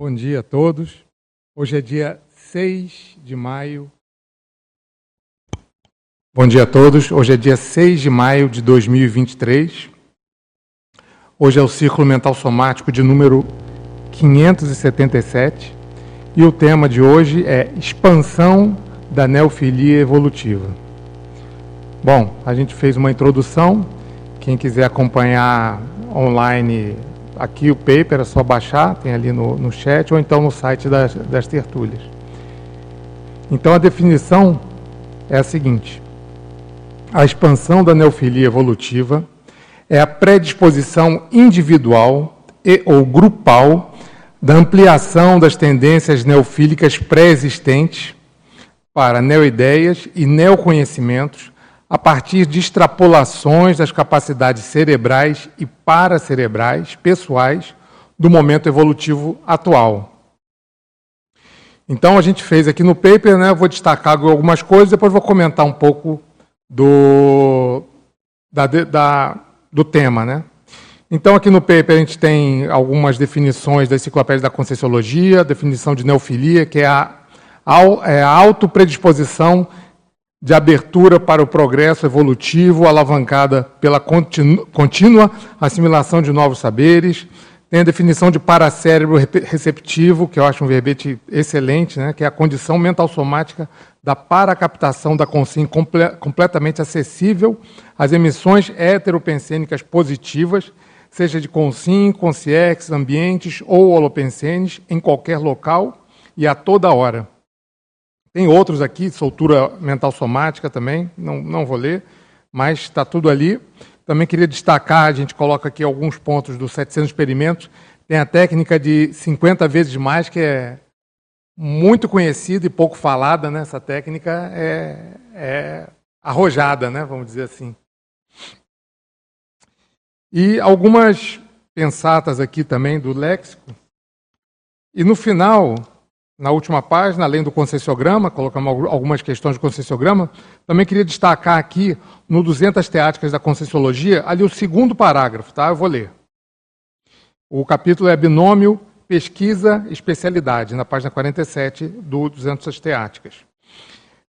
Bom dia a todos. Hoje é dia 6 de maio. Bom dia a todos. Hoje é dia 6 de maio de 2023. Hoje é o Círculo Mental Somático de número 577. E o tema de hoje é expansão da neofilia evolutiva. Bom, a gente fez uma introdução. Quem quiser acompanhar online aqui o paper, é só baixar, tem ali no, no chat, ou então no site das, das tertúlias. Então a definição é a seguinte: a expansão da neofilia evolutiva é a predisposição individual e ou grupal da ampliação das tendências neofílicas pré-existentes para neoideias e neoconhecimentos a partir de extrapolações das capacidades cerebrais e paracerebrais pessoais do momento evolutivo atual. Então a gente fez aqui no paper, né, vou destacar algumas coisas, depois vou comentar um pouco do, da, da, do tema. Né? Então aqui no paper a gente tem algumas definições da enciclopédia da Conscienciologia, definição de neofilia, que é a, a, é a autopredisposição de abertura para o progresso evolutivo, alavancada pela contínua assimilação de novos saberes. Tem a definição de paracérebro receptivo, que eu acho um verbete excelente, né? que é a condição mental somática da paracaptação da consciência comple completamente acessível às emissões heteropensênicas positivas, seja de consim, consciex, ambientes ou holopensenes, em qualquer local e a toda hora. Tem outros aqui, soltura mental somática também, não, não vou ler, mas está tudo ali. Também queria destacar, a gente coloca aqui alguns pontos dos 700 experimentos. Tem a técnica de 50 vezes mais, que é muito conhecida e pouco falada, né? Essa técnica é, é arrojada, né? Vamos dizer assim. E algumas pensatas aqui também do léxico. E no final, na última página, além do concessiograma, colocamos algumas questões do concessiograma, também queria destacar aqui, no 200 teáticas da Conscienciologia, ali o segundo parágrafo, tá? Eu vou ler. O capítulo é binômio, pesquisa, especialidade, na página 47 do 200 teáticas.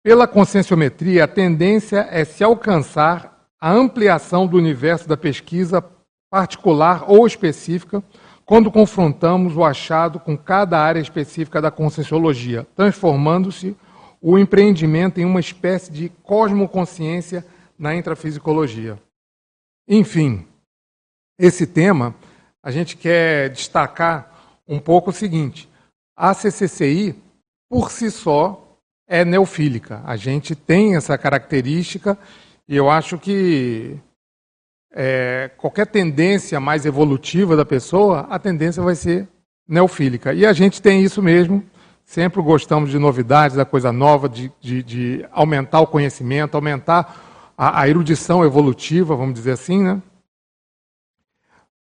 Pela conscienciometria, a tendência é se alcançar a ampliação do universo da pesquisa particular ou específica, quando confrontamos o achado com cada área específica da conscienciologia, transformando-se o empreendimento em uma espécie de cosmoconsciência na intrafisicologia. Enfim, esse tema, a gente quer destacar um pouco o seguinte: a CCCI, por si só, é neofílica. A gente tem essa característica e eu acho que é, qualquer tendência mais evolutiva da pessoa, a tendência vai ser neofílica. E a gente tem isso mesmo, sempre gostamos de novidades, da coisa nova, de, de, de aumentar o conhecimento, aumentar a, a, erudição evolutiva, vamos dizer assim, né?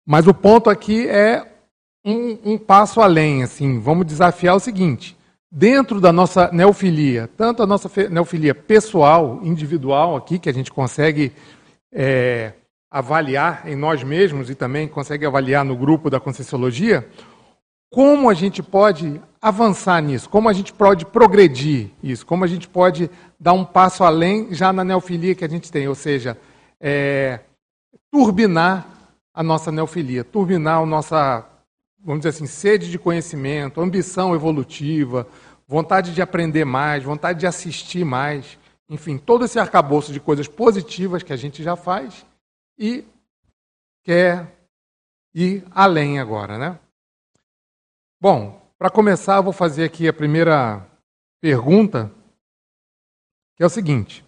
Mas o ponto aqui é um, um passo além, assim, vamos desafiar o seguinte, dentro da nossa neofilia, tanto a nossa neofilia pessoal, individual aqui, que a gente consegue é, avaliar em nós mesmos e também consegue avaliar no grupo da Conscienciologia, como a gente pode avançar nisso, como a gente pode progredir isso, como a gente pode dar um passo além já na neofilia que a gente tem, ou seja, é, turbinar a nossa neofilia, turbinar a nossa, vamos dizer assim, sede de conhecimento, ambição evolutiva, vontade de aprender mais, vontade de assistir mais, enfim, todo esse arcabouço de coisas positivas que a gente já faz e quer ir além agora, né? Bom, para começar, eu vou fazer aqui a primeira pergunta, que é o seguinte: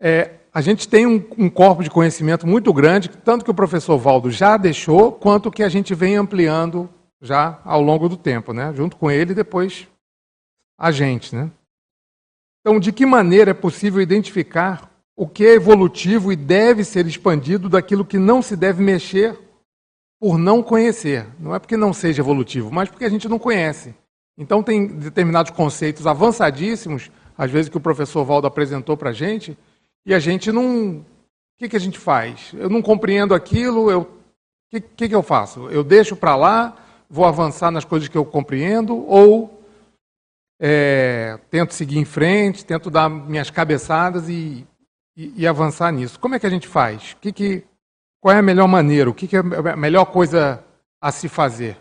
é, a gente tem um, um, corpo de conhecimento muito grande, tanto que o professor Valdo já deixou, quanto que a gente vem ampliando já ao longo do tempo, né? Junto com ele e depois a gente, né? Então, de que maneira é possível identificar o que é evolutivo e deve ser expandido daquilo que não se deve mexer por não conhecer. Não é porque não seja evolutivo, mas porque a gente não conhece. Então, tem determinados conceitos avançadíssimos, às vezes que o professor Valdo apresentou para a gente, e a gente não. O que, que a gente faz? Eu não compreendo aquilo, eu... o que, que, que eu faço? Eu deixo para lá, vou avançar nas coisas que eu compreendo, ou é, tento seguir em frente, tento dar minhas cabeçadas e, e, e, avançar nisso. Como é que a gente faz? Que que, qual é a melhor maneira? O que, que é a melhor coisa a se fazer?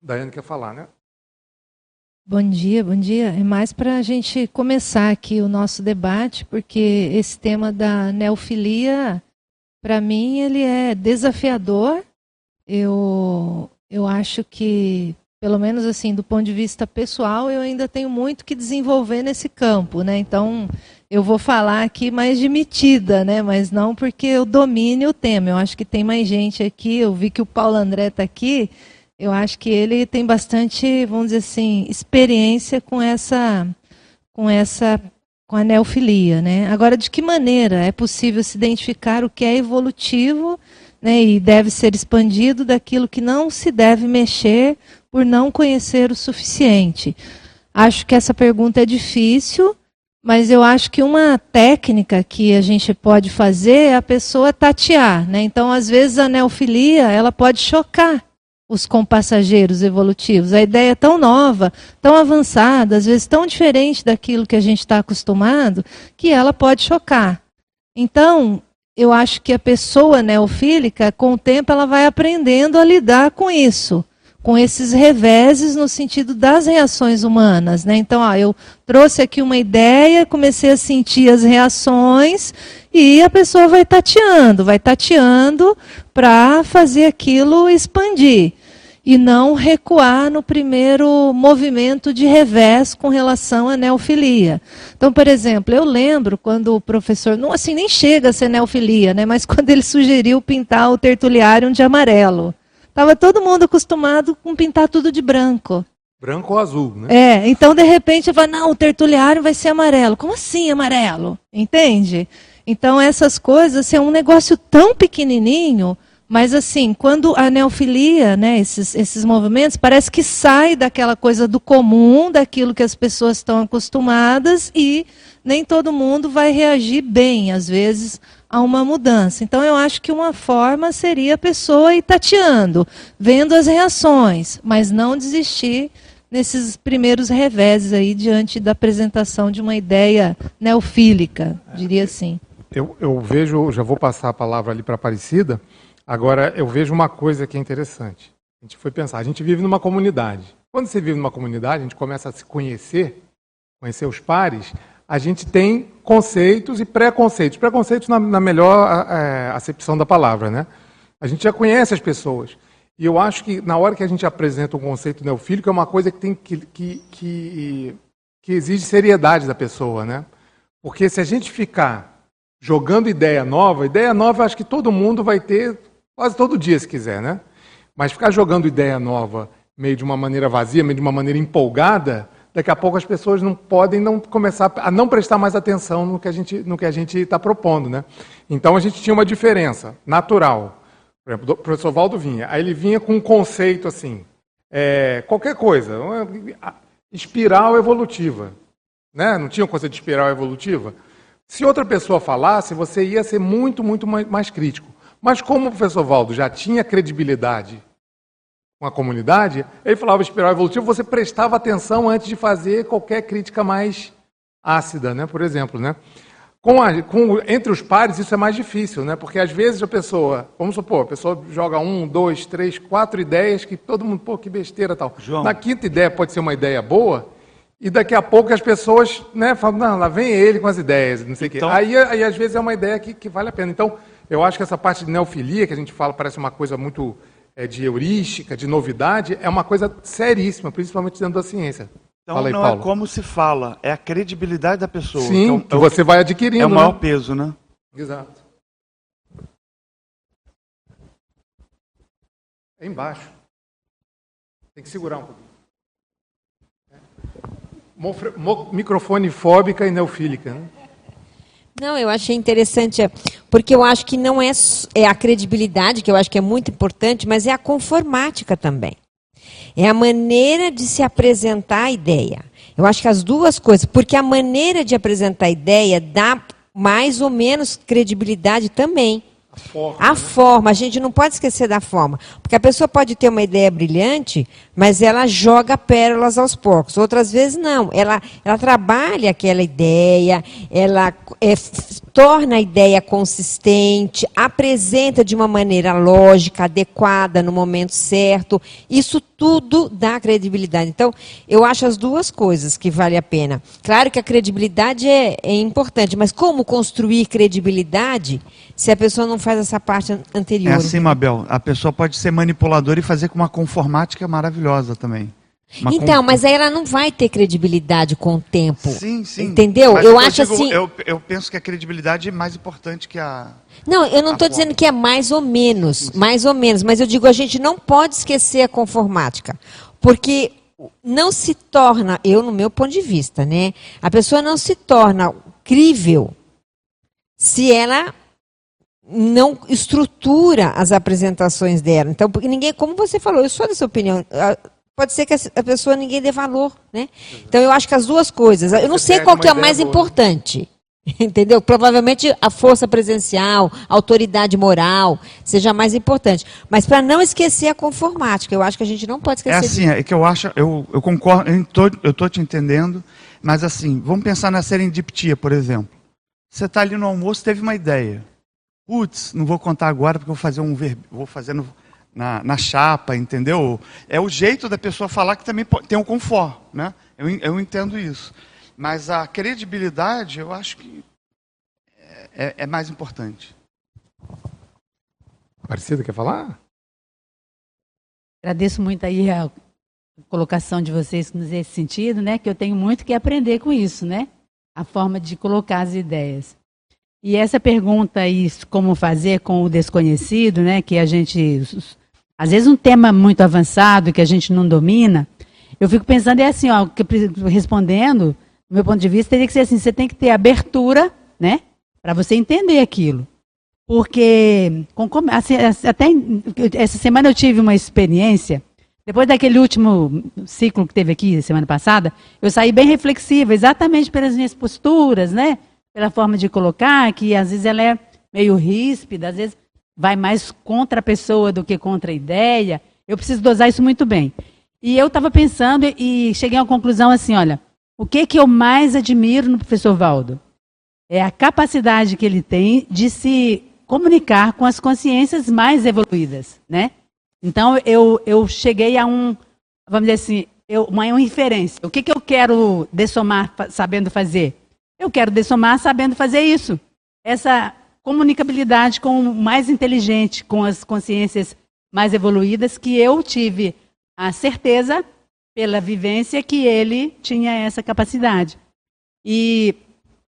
Daiane quer falar, né? Bom dia, bom dia. É mais para a gente começar aqui o nosso debate, porque esse tema da neofilia, para mim, ele é desafiador. Eu, eu acho que, pelo menos assim, do ponto de vista pessoal, eu ainda tenho muito que desenvolver nesse campo, né? Então, eu vou falar aqui mais de metida, né? Mas não porque eu domine o tema. Eu acho que tem mais gente aqui. Eu vi que o Paulo André está aqui eu acho que ele tem bastante, vamos dizer assim, experiência com essa, com essa, com a neofilia, né? Agora, de que maneira é possível se identificar o que é evolutivo, né, e deve ser expandido daquilo que não se deve mexer por não conhecer o suficiente? Acho que essa pergunta é difícil. Mas eu acho que uma técnica que a gente pode fazer é a pessoa tatear, né? Então, às vezes a neofilia, ela pode chocar os compassageiros evolutivos. A ideia é tão nova, tão avançada, às vezes tão diferente daquilo que a gente está acostumado, que ela pode chocar. Então, eu acho que a pessoa neofílica, com o tempo, ela vai aprendendo a lidar com isso, com esses reveses no sentido das reações humanas. Né? Então, eu trouxe aqui uma ideia, comecei a sentir as reações e a pessoa vai tateando, vai tateando para fazer aquilo expandir e não recuar no primeiro movimento de revés com relação à neofilia. Então, por exemplo, eu lembro quando o professor, não assim nem chega a ser neofilia, né, mas quando ele sugeriu pintar o tertuliário de amarelo. Estava todo mundo acostumado com pintar tudo de branco. Branco ou azul, né? É, então de repente vai, não, o tertuliário vai ser amarelo. Como assim amarelo? Entende? Então, essas coisas, assim, é um negócio tão pequenininho, mas assim, quando a neofilia, né, esses, esses movimentos, parece que sai daquela coisa do comum, daquilo que as pessoas estão acostumadas e nem todo mundo vai reagir bem, às vezes, a uma mudança. Então, eu acho que uma forma seria a pessoa ir tateando, vendo as reações, mas não desistir nesses primeiros reveses aí diante da apresentação de uma ideia neofílica, diria assim. Eu, eu vejo, já vou passar a palavra ali para a Aparecida, agora eu vejo uma coisa que é interessante. A gente foi pensar, a gente vive numa comunidade. Quando você vive numa comunidade, a gente começa a se conhecer, conhecer os pares, a gente tem conceitos e preconceitos. Preconceitos na, na melhor é, acepção da palavra, né? A gente já conhece as pessoas. E eu acho que na hora que a gente apresenta um conceito neofílico, é uma coisa que, tem, que, que, que, que exige seriedade da pessoa, né? Porque se a gente ficar jogando ideia nova, ideia nova acho que todo mundo vai ter quase todo dia, se quiser, né? Mas ficar jogando ideia nova meio de uma maneira vazia, meio de uma maneira empolgada, daqui a pouco as pessoas não podem não começar a não prestar mais atenção no que a gente no que a gente está propondo, né? Então a gente tinha uma diferença natural. Por exemplo, o professor Valdo vinha, aí ele vinha com um conceito assim, é, qualquer coisa, espiral evolutiva, né? Não tinha um conceito de espiral evolutiva? Se outra pessoa falasse, você ia ser muito, muito mais crítico. Mas como o professor Valdo já tinha credibilidade com a comunidade, ele falava espiral evolutivo, você prestava atenção antes de fazer qualquer crítica mais ácida, né? por exemplo. Né? Com a, com, entre os pares isso é mais difícil, né? porque às vezes a pessoa, vamos supor, a pessoa joga um, dois, três, quatro ideias que todo mundo, pô, que besteira tal. João. Na quinta ideia pode ser uma ideia boa, e daqui a pouco as pessoas né, falam, não, lá vem ele com as ideias, não sei o então... quê. Aí, aí, às vezes, é uma ideia que, que vale a pena. Então, eu acho que essa parte de neofilia, que a gente fala, parece uma coisa muito de heurística, de novidade, é uma coisa seríssima, principalmente dentro da ciência. Então, aí, não é Paulo. é como se fala, é a credibilidade da pessoa. Sim, então, que você vai adquirindo. É o maior né? peso, né? Exato. É embaixo. Tem que segurar um pouquinho microfone fóbica e neofílica. Né? Não, eu achei interessante, é, porque eu acho que não é, é a credibilidade, que eu acho que é muito importante, mas é a conformática também. É a maneira de se apresentar a ideia. Eu acho que as duas coisas, porque a maneira de apresentar a ideia dá mais ou menos credibilidade também. Forma, a né? forma, a gente não pode esquecer da forma. Porque a pessoa pode ter uma ideia brilhante, mas ela joga pérolas aos porcos. Outras vezes não. Ela, ela trabalha aquela ideia, ela é, torna a ideia consistente, apresenta de uma maneira lógica, adequada, no momento certo. Isso tudo dá credibilidade. Então, eu acho as duas coisas que vale a pena. Claro que a credibilidade é, é importante, mas como construir credibilidade se a pessoa não faz essa parte an- anterior? É assim, Mabel. A pessoa pode ser manipuladora e fazer com uma conformática maravilhosa também. Uma Então, con- mas aí ela não vai ter credibilidade com o tempo. Sim, sim. Entendeu? Mas eu acho digo, assim. Eu, eu penso que a credibilidade é mais importante que a. Não, eu não estou dizendo que é mais ou menos, mais ou menos, mas eu digo a gente não pode esquecer a conformática, porque não se torna, eu no meu ponto de vista, né? A pessoa não se torna crível se ela não estrutura as apresentações dela. Então, porque ninguém, como você falou, eu sou dessa opinião. Pode ser que a pessoa ninguém dê valor, né? Então eu acho que as duas coisas. Eu não Você sei qual que é a mais boa. importante. Entendeu? Provavelmente a força presencial, a autoridade moral seja mais importante. Mas para não esquecer a conformática, eu acho que a gente não pode É esquecer assim, é que eu acho, eu, eu concordo, eu tô, eu tô te entendendo, mas assim, vamos pensar na serendiptia, por exemplo. Você está ali no almoço, teve uma ideia. Putz, não vou contar agora porque eu vou fazer um ver, vou fazer no- na, na chapa, entendeu? É o jeito da pessoa falar que também tem um confort, né? Eu, eu entendo isso. Mas a credibilidade, eu acho que é, é- é mais importante. Aparecida, quer falar? Agradeço muito aí a colocação de vocês nesse sentido, né? Que eu tenho muito que aprender com isso, né? A forma de colocar as ideias. E essa pergunta aí, como fazer com o desconhecido, né? Que a gente, às vezes um tema muito avançado que a gente não domina, eu fico pensando é assim, ó, que respondendo, do meu ponto de vista, teria que ser assim, você tem que ter abertura, né? Para você entender aquilo. Porque com assim, até essa semana eu tive uma experiência. Depois daquele último ciclo que teve aqui semana passada, eu saí bem reflexiva, exatamente pelas minhas posturas, né? Pela forma de colocar, que às vezes ela é meio ríspida, às vezes vai mais contra a pessoa do que contra a ideia. Eu preciso dosar isso muito bem. E eu estava pensando e cheguei uma conclusão assim, olha, o que que eu mais admiro no professor Valdo? é a capacidade que ele tem de se comunicar com as consciências mais evoluídas, né? Então eu, eu cheguei a um, vamos dizer assim, eu, uma, uma inferência. O que, que eu quero dessomar sabendo fazer? Eu quero dessomar sabendo fazer isso. Essa comunicabilidade com o mais inteligente, com as consciências mais evoluídas, que eu tive a certeza, pela vivência, que ele tinha essa capacidade. E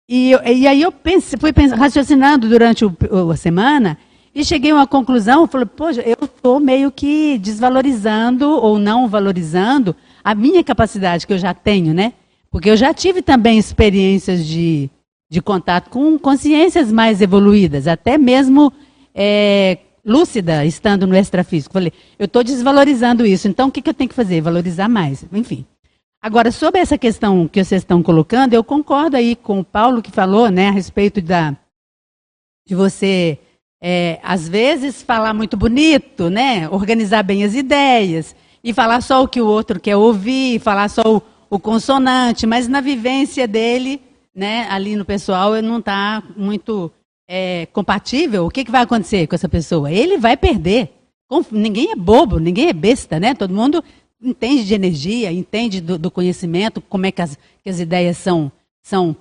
e, e aí eu pense, fui raciocinando durante o- a semana e cheguei a uma conclusão, falei, poxa, eu estou meio que desvalorizando ou não valorizando a minha capacidade que eu já tenho, né? Porque eu já tive também experiências de, de contato com consciências mais evoluídas, até mesmo é, lúcida, estando no extrafísico. Falei, eu estou desvalorizando isso, então o que, que eu tenho que fazer? Valorizar mais. Enfim. Agora, sobre essa questão que vocês estão colocando, eu concordo aí com o Paulo que falou, né, a respeito da de você, é, às vezes, falar muito bonito, né, organizar bem as ideias e falar só o que o outro quer ouvir, falar só o, o consonante, mas na vivência dele, né, ali no pessoal, não está muito é, compatível. O que, que vai acontecer com essa pessoa? Ele vai perder. Ninguém é bobo, ninguém é besta, né? Todo mundo entende de energia, entende do, do conhecimento, como é que as, que as ideias são, são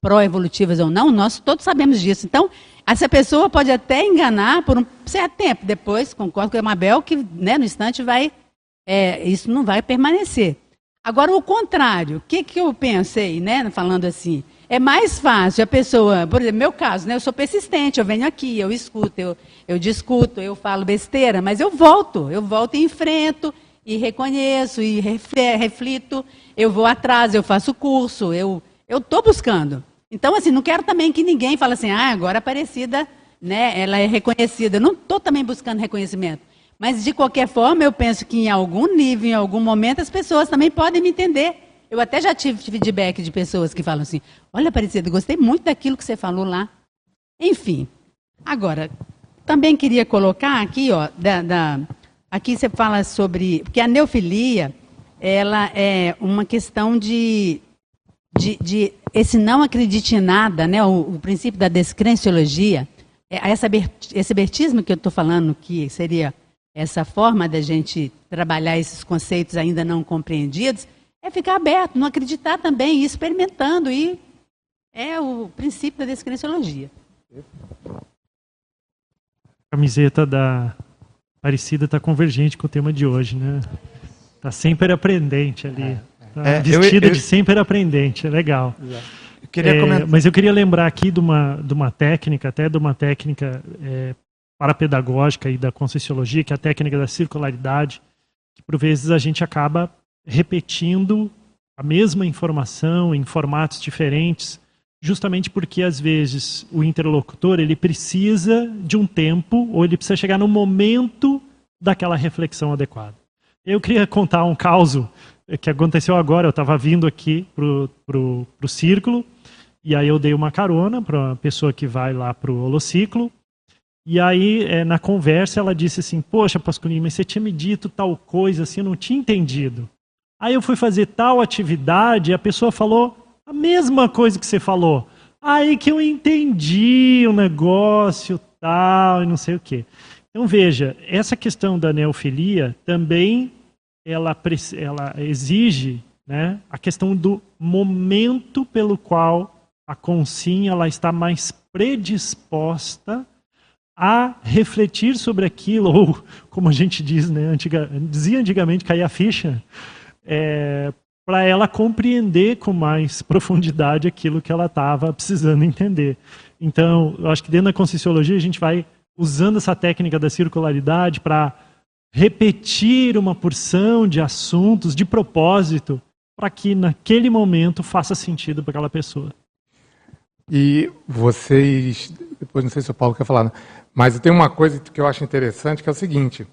pró-evolutivas ou não, nós todos sabemos disso. Então, essa pessoa pode até enganar por um certo tempo, depois, concordo com a Mabel, que né, no instante vai, é, isso não vai permanecer. Agora, o contrário, o que, que eu pensei, né, falando assim? É mais fácil a pessoa, por exemplo, meu caso, né, eu sou persistente, eu venho aqui, eu escuto, eu, eu discuto, eu falo besteira, mas eu volto, eu volto e enfrento, e reconheço, e reflito, eu vou atrás, eu faço curso, eu estou buscando. Então, assim, não quero também que ninguém fale assim, ah, agora a Aparecida, né, ela é reconhecida. Eu não estou também buscando reconhecimento. Mas, de qualquer forma, eu penso que em algum nível, em algum momento, as pessoas também podem me entender. Eu até já tive feedback de pessoas que falam assim, olha, Aparecida, gostei muito daquilo que você falou lá. Enfim, agora, também queria colocar aqui, ó, da, da, aqui você fala sobre. Porque a neofilia, ela é uma questão de, de, de esse não acredite em nada, né? O, o princípio da descrenciologia, é, essa, esse abertismo que eu estou falando, que seria essa forma da gente trabalhar esses conceitos ainda não compreendidos, é ficar aberto, não acreditar também, ir experimentando, e é o princípio da descrenciologia. A camiseta da Aparecida está convergente com o tema de hoje, né? Está sempre aprendente ali. Tá é, vestida eu, eu... de sempre aprendente, é legal. Eu é, mas eu queria lembrar aqui de uma, de uma técnica, até de uma técnica é, parapedagógica e da Conscienciologia, que é a técnica da circularidade, que por vezes a gente acaba repetindo a mesma informação em formatos diferentes, justamente porque às vezes o interlocutor ele precisa de um tempo ou ele precisa chegar no momento daquela reflexão adequada. Eu queria contar um caso que aconteceu agora. Eu estava vindo aqui pro, pro, pro círculo e aí eu dei uma carona para uma pessoa que vai lá pro holociclo e aí, é, na conversa, ela disse assim: Poxa, Pascolinho, mas você tinha me dito tal coisa assim, eu não tinha entendido. Aí eu fui fazer tal atividade a pessoa falou a mesma coisa que você falou. Aí que eu entendi o negócio tal e não sei o quê. Então veja, essa questão da neofilia também ela, ela exige né, a questão do momento pelo qual a consciência ela está mais predisposta a refletir sobre aquilo, ou como a gente diz, né, antiga, dizia antigamente, cair a ficha, é, para ela compreender com mais profundidade aquilo que ela estava precisando entender. Então, eu acho que dentro da Conscienciologia a gente vai usando essa técnica da circularidade para repetir uma porção de assuntos de propósito para que naquele momento faça sentido para aquela pessoa. E vocês, depois não sei se o Paulo quer falar, né? Mas tem uma coisa que eu acho interessante, que é o seguinte: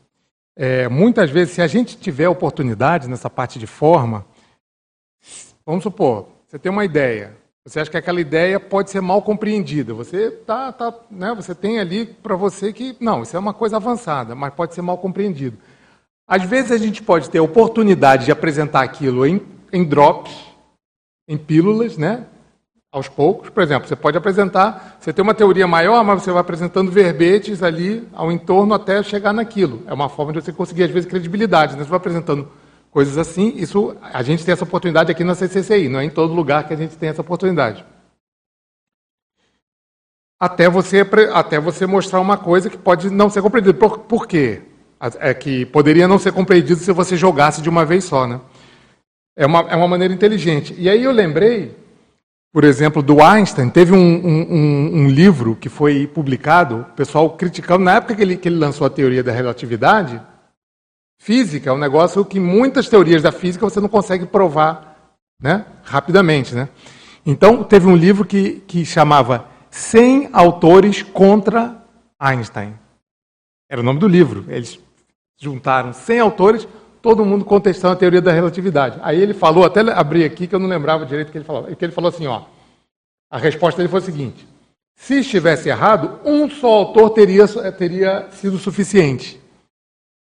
é, muitas vezes, se a gente tiver oportunidade nessa parte de forma, vamos supor, você tem uma ideia, você acha que aquela ideia pode ser mal compreendida. Você tá, tá, né, você tem ali para você que não, isso é uma coisa avançada, mas pode ser mal compreendido. Às vezes a gente pode ter oportunidade de apresentar aquilo em, em drops, em pílulas, né? Aos poucos. Por exemplo, você pode apresentar, você tem uma teoria maior, mas você vai apresentando verbetes ali ao entorno até chegar naquilo. É uma forma de você conseguir, às vezes, credibilidade. Né? Você vai apresentando coisas assim, isso a gente tem essa oportunidade aqui na CCCI, não é em todo lugar que a gente tem essa oportunidade. Até você, até você mostrar uma coisa que pode não ser compreendida. Por, por quê? É que poderia não ser compreendido se você jogasse de uma vez só. Né? É, uma, é uma maneira inteligente. E aí eu lembrei por exemplo, do Einstein, teve um, um, um, livro que foi publicado, o pessoal criticando, na época que ele, que ele lançou a teoria da relatividade, física é um negócio que muitas teorias da física você não consegue provar né, rapidamente. Né? Então, teve um livro que, que chamava 100 autores contra Einstein. Era o nome do livro. Eles juntaram 100 autores todo mundo contestando a teoria da relatividade. Aí ele falou, até abri aqui que eu não lembrava direito o que ele falou. Que ele falou assim, ó. A resposta dele foi a seguinte: se estivesse errado, um só autor teria, teria sido suficiente.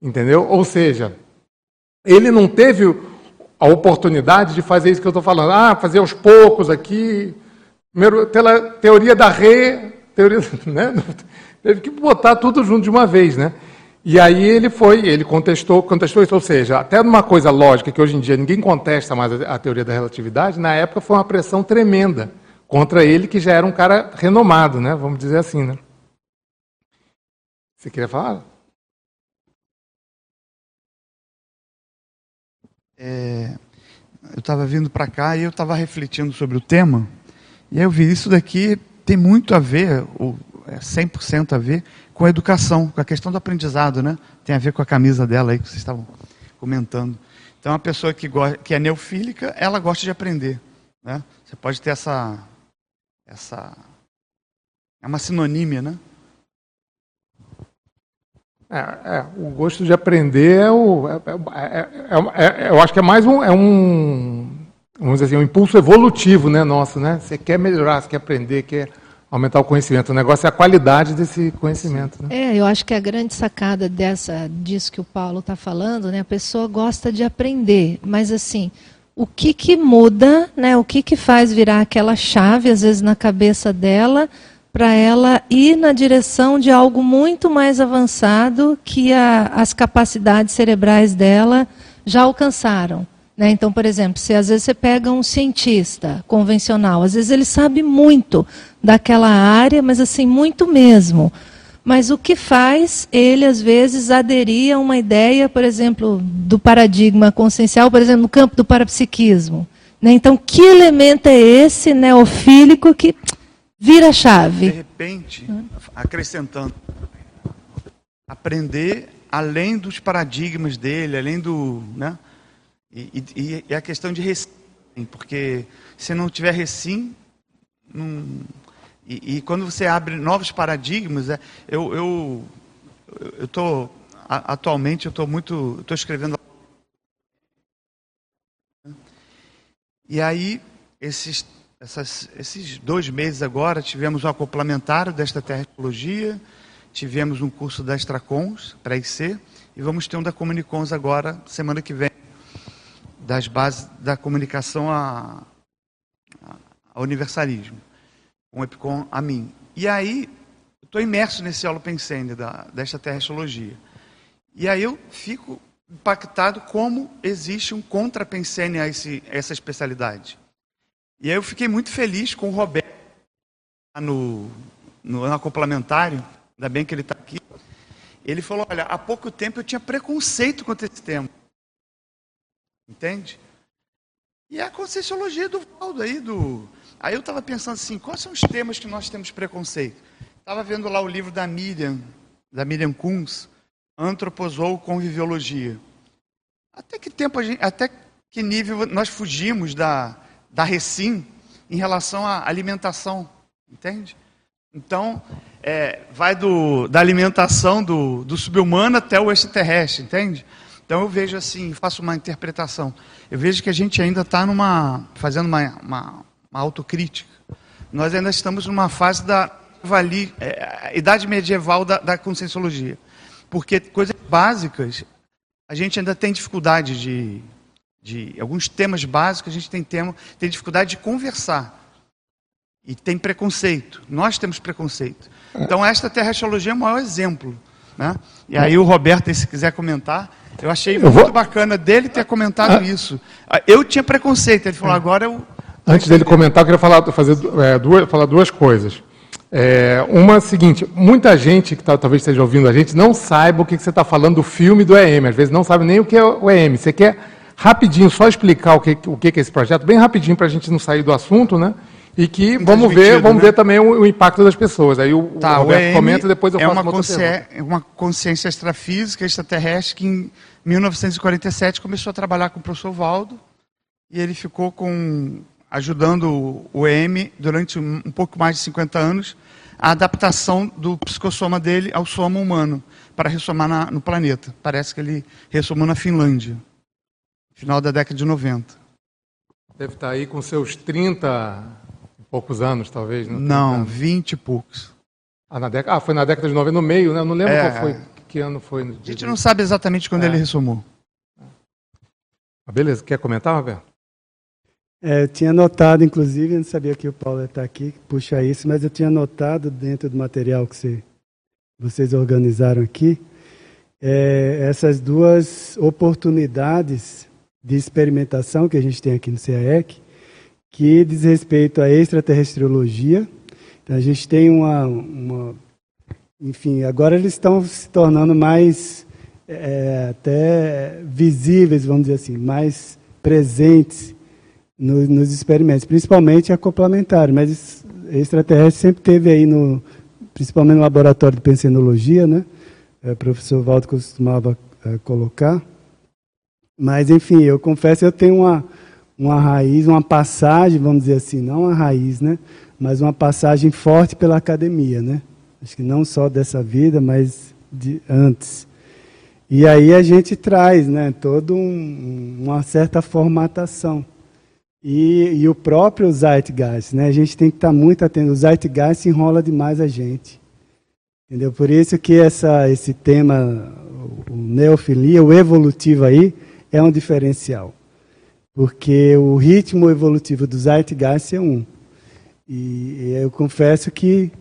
Entendeu? Ou seja, ele não teve a oportunidade de fazer isso que eu estou falando. Ah, fazer aos poucos aqui. Primeiro, pela teoria da re, teoria, né? teve que botar tudo junto de uma vez, né? E aí ele foi, ele contestou, contestou isso, ou seja, até numa coisa lógica que hoje em dia ninguém contesta mais a, teoria da relatividade, na época foi uma pressão tremenda contra ele, que já era um cara renomado, né? Vamos dizer assim, né? Você queria falar? É, eu estava vindo para cá e eu estava refletindo sobre o tema, e aí eu vi isso daqui tem muito a ver, ou é 100% a ver, com a educação, com a questão do aprendizado, né? Tem a ver com a camisa dela aí que vocês estavam comentando. Então, a pessoa que, que é neofílica, ela gosta de aprender, né? Você pode ter essa, essa, é uma sinonímia, né? É, é, o gosto de aprender é o, é, é, é, eu acho que é mais um, é um, vamos dizer assim, um impulso evolutivo, né, nosso, né? Você quer melhorar, você quer aprender, quer aumentar o conhecimento. O negócio é a qualidade desse conhecimento. Né? É, eu acho que a grande sacada dessa disso que o Paulo está falando, né? A pessoa gosta de aprender, mas assim, o que que muda, né? O que que faz virar aquela chave às vezes na cabeça dela para ela ir na direção de algo muito mais avançado que a, as capacidades cerebrais dela já alcançaram. Né? Então, por exemplo, se às vezes você pega um cientista convencional, às vezes ele sabe muito daquela área, mas assim, muito mesmo. Mas o que faz ele, às vezes, aderir a uma ideia, por exemplo, do paradigma consciencial, por exemplo, no campo do parapsiquismo? Né? Então, que elemento é esse neofílico que vira a chave? De repente, acrescentando, aprender além dos paradigmas dele, além do. Né? E, e, e a questão de recim, porque se não tiver recim, não, e, e, quando você abre novos paradigmas, é, eu eu eu tô atualmente eu estou muito estou escrevendo e aí esses essas, esses dois meses agora tivemos um acoplamentário desta terrologia, tivemos um curso da Extracons para IC e vamos ter um da Comunicons agora semana que vem das bases da comunicação a, a universalismo, com o Epicom a mim. E aí, estou imerso nesse holopensene da, desta terrestrologia. E aí eu fico impactado como existe um contrapensene a, esse, a essa especialidade. E aí eu fiquei muito feliz com o Roberto no, no, no complementário, ainda bem que ele está aqui. Ele falou: Olha, há pouco tempo eu tinha preconceito contra esse tema. Entende? E a conscienciologia do Valdo aí, do. Aí eu estava pensando assim, quais são os temas que nós temos preconceito? Estava vendo lá o livro da Miriam, da Miriam Kunz, Antroposou Conviviologia. Até que tempo gente, até que nível nós fugimos da, da recim em relação à alimentação, entende? Então, é, vai do, da alimentação do, do subhumano até o extraterrestre, entende? Então eu vejo assim, faço uma interpretação. Eu vejo que a gente ainda está numa fazendo uma, uma, uma, autocrítica. Nós ainda estamos numa fase da vali, é, idade medieval da, da conscienciologia, porque coisas básicas a gente ainda tem dificuldade de, de alguns temas básicos a gente tem tema, tem dificuldade de conversar e tem preconceito. Nós temos preconceito. Então esta terrestriologia é o maior exemplo. Né? E aí o Roberto, se quiser comentar, eu achei eu muito vou... bacana dele ter comentado ah. isso. Eu tinha preconceito, ele falou, agora eu. Antes dele comentar, eu queria falar, fazer, é, duas, falar duas coisas. É, uma é seguinte, muita gente que tá, talvez esteja ouvindo a gente não saiba o que, que você está falando do filme do EM, às vezes não sabe nem o que é o EM. Você quer rapidinho só explicar o que, o que é esse projeto, bem rapidinho para a gente não sair do assunto, né? E que vamos ver, vamos né? ver também o, o, impacto das pessoas. Aí o, tá, o Roberto comenta e depois eu é faço uma, uma, é uma consciência extrafísica, extraterrestre, que em 1947 começou a trabalhar com o professor Valdo e ele ficou com, ajudando o EM durante um, um pouco mais de 50 anos a adaptação do psicossoma dele ao soma humano para ressomar na, no planeta. Parece que ele ressomou na Finlândia, final da década de 90. Deve estar aí com seus 30 poucos anos, talvez. Não, não 20 e poucos. Ah, na década, ah, foi na década de 90, no meio, né? Eu não lembro é, qual foi, que ano foi. A gente não sabe exatamente quando é. ele ressumou. Ah, beleza, quer comentar, Roberto? É, eu tinha notado, inclusive, eu não sabia que o Paulo está aqui, puxa isso, mas eu tinha notado dentro do material que você, vocês organizaram aqui, é, essas duas oportunidades de experimentação que a gente tem aqui no CAEC, que diz respeito à extraterrestriologia. Então, a gente tem uma, uma enfim, agora eles estão se tornando mais é, até visíveis, vamos dizer assim, mais presentes no, nos experimentos, principalmente acoplamentário, mas extraterrestre sempre teve aí no, principalmente no laboratório de pensenologia, né? É, o professor Valdo costumava é, colocar. Mas, enfim, eu confesso, eu tenho uma, uma raiz, uma passagem, vamos dizer assim, não uma raiz, né? Mas uma passagem forte pela academia, né? Acho que não só dessa vida, mas de antes. E aí a gente traz, né, toda um, uma certa formatação. e, e, o próprio Zeitgeist. Né? A gente tem que estar muito atento. O Zeitgeist enrola demais a gente. Entendeu? Por isso que essa, esse tema, o neofilia, o evolutivo aí, é um diferencial. Porque o ritmo evolutivo do Zeitgeist é um. E eu confesso que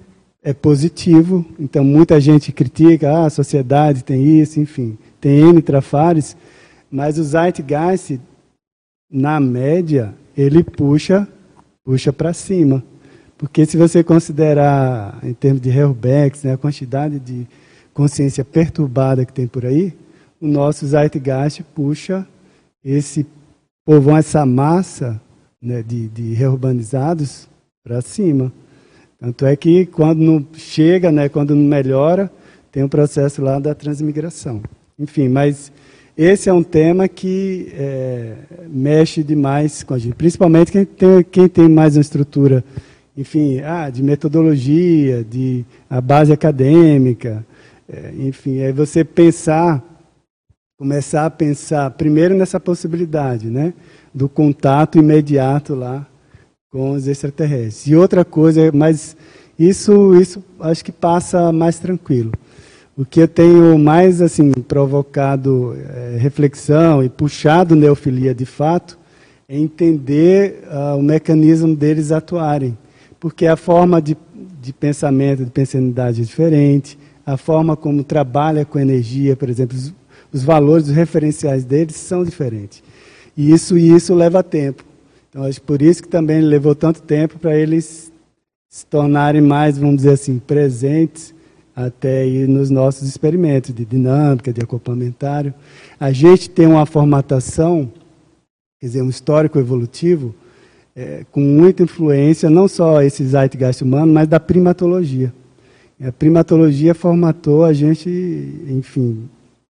é positivo, então muita gente critica, ah, a sociedade tem isso, enfim, tem N trafares, mas o Zeitgeist, na média, ele puxa, puxa para cima. Porque se você considerar, em termos de Hellbecks, né, a quantidade de consciência perturbada que tem por aí, o nosso Zeitgeist puxa esse povão, essa massa né, de, de reurbanizados para cima. Tanto é que quando não chega, né, quando não melhora, tem um processo lá da transmigração. Enfim, mas esse é um tema que é, mexe demais com a gente, principalmente quem tem, quem tem mais uma estrutura enfim, ah, de metodologia, de a base acadêmica, é, enfim, aí você pensar, começar a pensar primeiro nessa possibilidade, né, do contato imediato lá com os extraterrestres. E outra coisa, mas isso, isso acho que passa mais tranquilo. O que eu tenho mais assim provocado é, reflexão e puxado neofilia de fato é entender uh, o mecanismo deles atuarem porque a forma de, de pensamento, de pensanidade é diferente, a forma como trabalha com energia, por exemplo, os valores, os referenciais deles são diferentes. E isso, e isso leva tempo. Então, acho por isso que também levou tanto tempo para eles se tornarem mais, vamos dizer assim, presentes até nos nossos experimentos de dinâmica, de acoplamentário. A gente tem uma formatação, quer dizer, um histórico evolutivo, é, com muita influência, não só esse zeitgeist humano, mas da primatologia. A primatologia formatou a gente, enfim,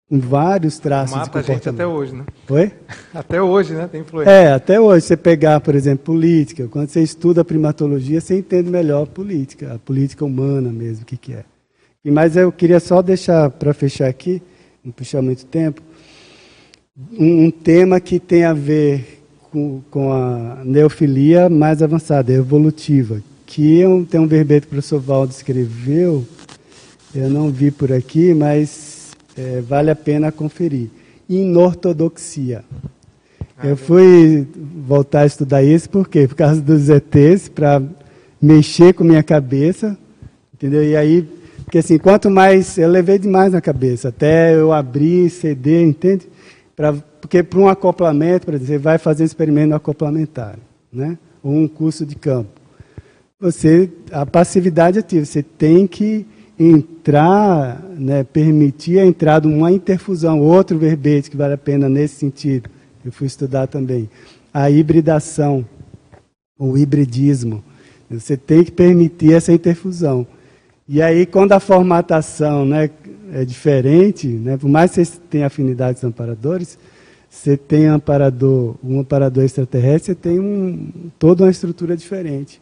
com vários traços Mata de comportamento. a gente até hoje, né? Oi? Até hoje, né? Tem influência. É, até hoje. Você pegar, por exemplo, política. Quando você estuda a primatologia, você entende melhor a política, a política humana mesmo, o que, que é. Mas eu queria só deixar, para fechar aqui, não puxar muito tempo, um, um tema que tem a ver com, com a neofilia mais avançada, evolutiva, que eu, tem um verbete que o professor Valdo escreveu, eu não vi por aqui, mas é, vale a pena conferir. Inortodoxia. Eu fui voltar a estudar isso por quê? Por causa dos ETs, para mexer com minha cabeça, entendeu? E aí, porque assim, quanto mais, eu levei demais na cabeça, até eu abrir, ceder, entende? Para porque para um acoplamento, exemplo, você vai fazer um experimento acoplamentário, né? ou um curso de campo. Você, a passividade ativa, você tem que entrar, né, permitir a entrada de uma interfusão, outro verbete que vale a pena nesse sentido, eu fui estudar também, a hibridação, o hibridismo. Você tem que permitir essa interfusão. E aí, quando a formatação né, é diferente, né, por mais que você tenha afinidades amparadores, você tem um amparador, um amparador extraterrestre, você tem um, toda uma estrutura diferente.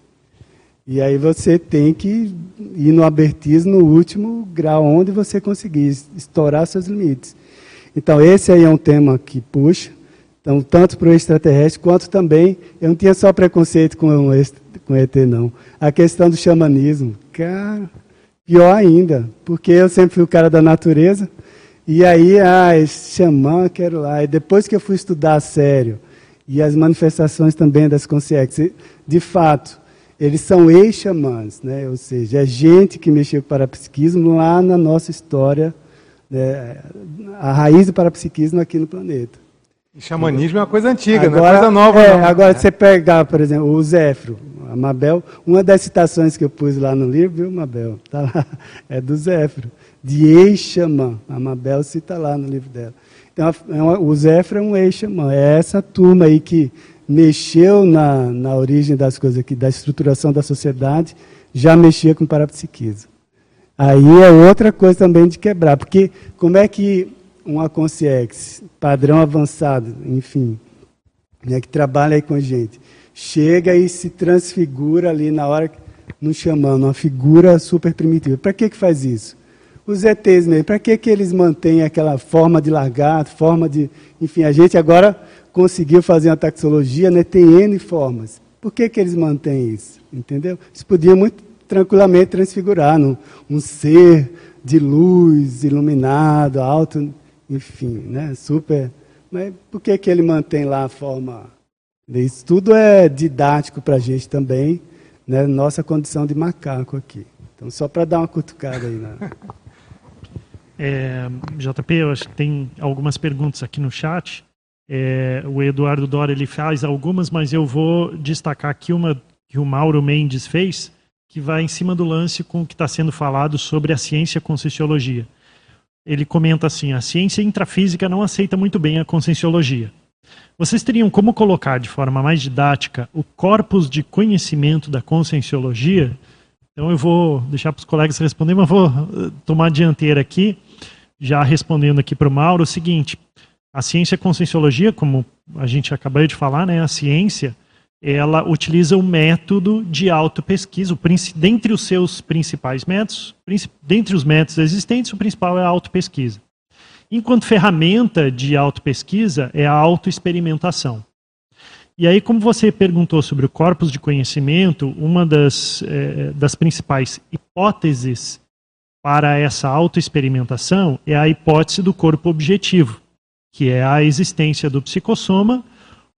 E aí você tem que ir no abertismo no último grau, onde você conseguir estourar seus limites. Então, esse aí é um tema que puxa, então, tanto para o extraterrestre, quanto também, eu não tinha só preconceito com com ET, não. A questão do xamanismo, cara, pior ainda, porque eu sempre fui o cara da natureza, e aí, ah, esse xamã, quero lá. E depois que eu fui estudar a sério, e as manifestações também das consciências, de fato, eles são ex-xamãs, né? ou seja, é gente que mexeu com o parapsiquismo lá na nossa história, né? a raiz do parapsiquismo aqui no planeta. E xamanismo é uma coisa antiga, agora, não é coisa nova. É, não. Agora, se você pegar, por exemplo, o Zéfiro, a Mabel, uma das citações que eu pus lá no livro, viu, Mabel? Tá lá, é do Zéfiro de ex-xamã. A Mabel cita lá no livro dela. Então, é o Zéfiro é um ex-xamã. É essa turma aí que mexeu na, na origem das coisas aqui, da estruturação da sociedade, já mexia com parapsiquismo. Aí é outra coisa também de quebrar, porque como é que uma consciência, padrão avançado, enfim, né, que trabalha aí com a gente, chega e se transfigura ali na hora, nos chamando, uma figura super primitiva. Para que, que faz isso? os ETs mesmo, para que, que eles mantêm aquela forma de lagarto, forma de. Enfim, a gente agora conseguiu fazer uma taxologia, né? tem N formas. Por que, que eles mantêm isso? Entendeu? Eles podiam muito tranquilamente transfigurar num, um ser de luz, iluminado, alto, enfim, né? super. Mas por que, que ele mantém lá a forma? Isso tudo é didático para a gente também, né? nossa condição de macaco aqui. Então, só para dar uma cutucada aí. É, JP, eu acho que tem algumas perguntas aqui no chat. É, o Eduardo Dora ele faz algumas, mas eu vou destacar aqui uma que o Mauro Mendes fez, que vai em cima do lance com o que está sendo falado sobre a ciência conscienciologia. Ele comenta assim: a ciência intrafísica não aceita muito bem a conscienciologia. Vocês teriam como colocar de forma mais didática o corpus de conhecimento da conscienciologia? Então eu vou deixar para os colegas responderem, mas vou eh, tomar a dianteira aqui, já respondendo aqui para o Mauro, o seguinte, a ciência conscienciologia, como a gente acabou de falar, né, a ciência, ela utiliza o método de autopesquisa, dentre os seus principais métodos, dentre os métodos existentes, o principal é a autopesquisa. Enquanto ferramenta de autopesquisa é a autoexperimentação. E aí, como você perguntou sobre o corpus de conhecimento, uma das, é, das principais hipóteses para essa autoexperimentação é a hipótese do corpo objetivo, que é a existência do psicossoma,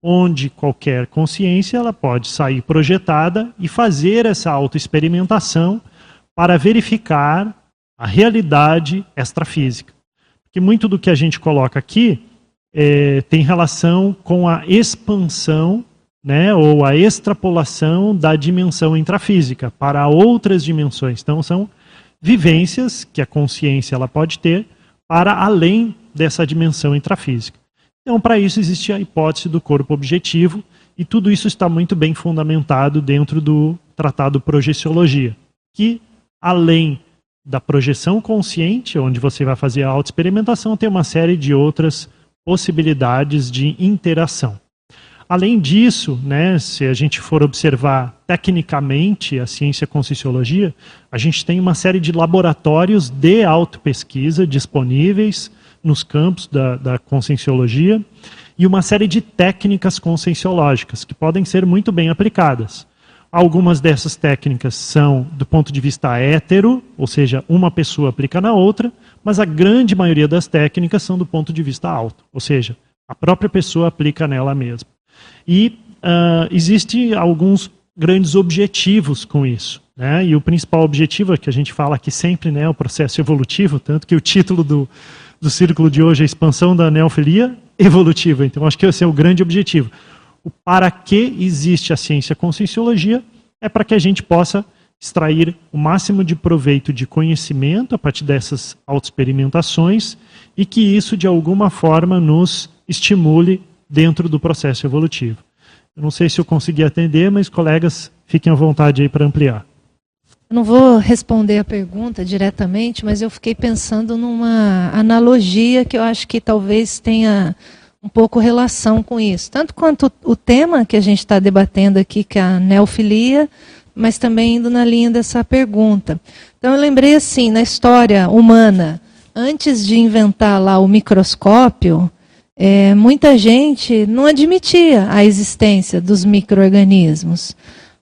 onde qualquer consciência ela pode sair projetada e fazer essa autoexperimentação para verificar a realidade extrafísica. Porque muito do que a gente coloca aqui é, tem relação com a expansão né, ou a extrapolação da dimensão intrafísica para outras dimensões. Então, são vivências que a consciência ela pode ter para além dessa dimensão intrafísica. Então, para isso, existe a hipótese do corpo objetivo, e tudo isso está muito bem fundamentado dentro do Tratado Projeciologia, que, além da projeção consciente, onde você vai fazer a autoexperimentação, tem uma série de outras possibilidades de interação. Além disso, né, se a gente for observar tecnicamente a ciência conscienciologia, a gente tem uma série de laboratórios de autopesquisa disponíveis nos campos da, da conscienciologia e uma série de técnicas conscienciológicas que podem ser muito bem aplicadas. Algumas dessas técnicas são do ponto de vista hétero, ou seja, uma pessoa aplica na outra, mas a grande maioria das técnicas são do ponto de vista alto, ou seja, a própria pessoa aplica nela mesma. E uh, existe alguns grandes objetivos com isso. Né? E o principal objetivo é que a gente fala aqui sempre, né, o processo evolutivo, tanto que o título do, do círculo de hoje é a expansão da neofilia evolutiva. Então, acho que esse é o grande objetivo. O para que existe a ciência conscienciologia é para que a gente possa extrair o máximo de proveito de conhecimento a partir dessas autoexperimentações e que isso, de alguma forma, nos estimule dentro do processo evolutivo. Eu não sei se eu consegui atender, mas colegas, fiquem à vontade aí para ampliar. Não vou responder a pergunta diretamente, mas eu fiquei pensando numa analogia que eu acho que talvez tenha um pouco relação com isso. Tanto quanto o tema que a gente está debatendo aqui, que é a neofilia, mas também indo na linha dessa pergunta. Então eu lembrei assim, na história humana, antes de inventar lá o microscópio, é, muita gente não admitia a existência dos micro-organismos.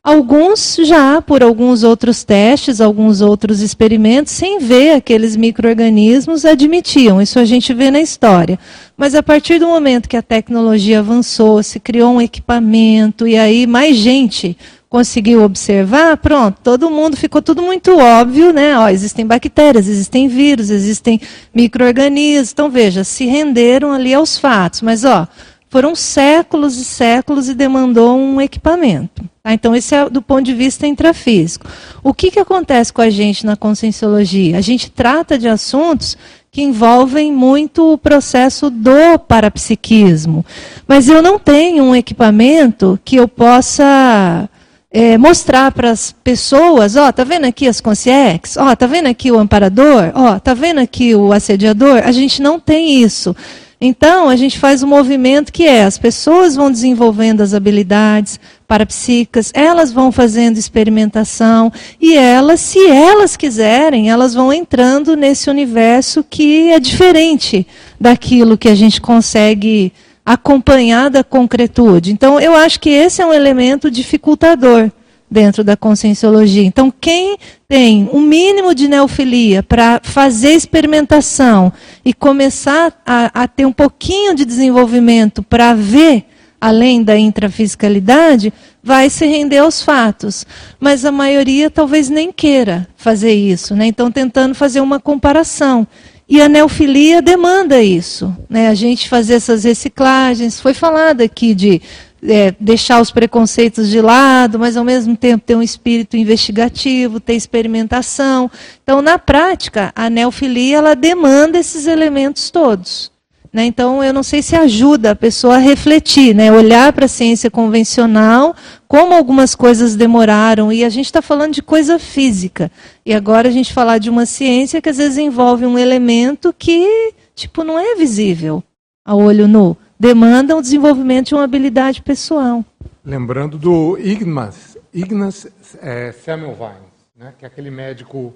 Alguns já, por alguns outros testes, alguns outros experimentos, sem ver aqueles micro-organismos, admitiam. Isso a gente vê na história. Mas a partir do momento que a tecnologia avançou, se criou um equipamento, e aí mais gente conseguiu observar, pronto, todo mundo ficou tudo muito óbvio, né? Ó, existem bactérias, existem vírus, existem micro-organismos. Então, veja, se renderam ali aos fatos. Mas, ó, foram séculos e séculos e demandou um equipamento. Tá? Então, esse é do ponto de vista intrafísico. O que, que acontece com a gente na conscienciologia? A gente trata de assuntos que envolvem muito o processo do parapsiquismo. Mas eu não tenho um equipamento que eu possa é, mostrar para as pessoas, ó, tá vendo aqui as consciex? Ó, tá vendo aqui o amparador? Ó, tá vendo aqui o assediador? A gente não tem isso. Então, a gente faz um movimento que é: as pessoas vão desenvolvendo as habilidades parapsíquicas, elas vão fazendo experimentação, e elas, se elas quiserem, elas vão entrando nesse universo que é diferente daquilo que a gente consegue acompanhar da concretude. Então, eu acho que esse é um elemento dificultador dentro da conscienciologia. Então, quem tem um mínimo de neofilia para fazer experimentação e começar a, a, ter um pouquinho de desenvolvimento para ver além da intrafisicalidade, vai se render aos fatos. Mas a maioria talvez nem queira fazer isso. Né? Então, tentando fazer uma comparação. E a neofilia demanda isso. Né? A gente fazer essas reciclagens. Foi falado aqui de é, deixar os preconceitos de lado, mas ao mesmo tempo ter um espírito investigativo, ter experimentação. Então, na prática, a neofilia ela demanda esses elementos todos. Né? Então, eu não sei se ajuda a pessoa a refletir, né? olhar para a ciência convencional, como algumas coisas demoraram, e a gente está falando de coisa física. E agora a gente falar de uma ciência que às vezes envolve um elemento que tipo, não é visível a olho nu demanda o desenvolvimento de uma habilidade pessoal. Lembrando do Ignaz, Ignaz é, Semmelweis, né, que é aquele médico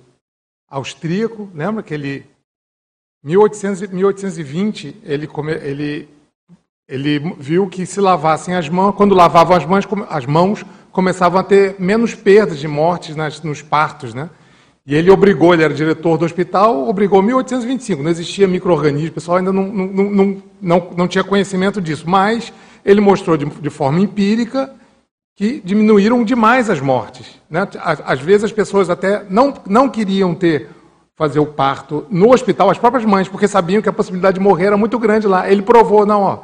austríaco, lembra que ele 1800, 1820 ele, ele ele viu que se lavassem as mãos, quando lavavam as mãos, as mãos começavam a ter menos perdas de mortes nas, nos partos, né? E ele obrigou, ele era diretor do hospital, obrigou 1825, não existia microorganismo, o pessoal ainda não, não, não, não, não tinha conhecimento disso, mas ele mostrou de, de forma empírica que diminuíram demais as mortes. Né? Às, vezes as pessoas até não, não queriam ter fazer o parto no hospital, as próprias mães, porque sabiam que a possibilidade de morrer era muito grande lá. Ele provou, não, ó,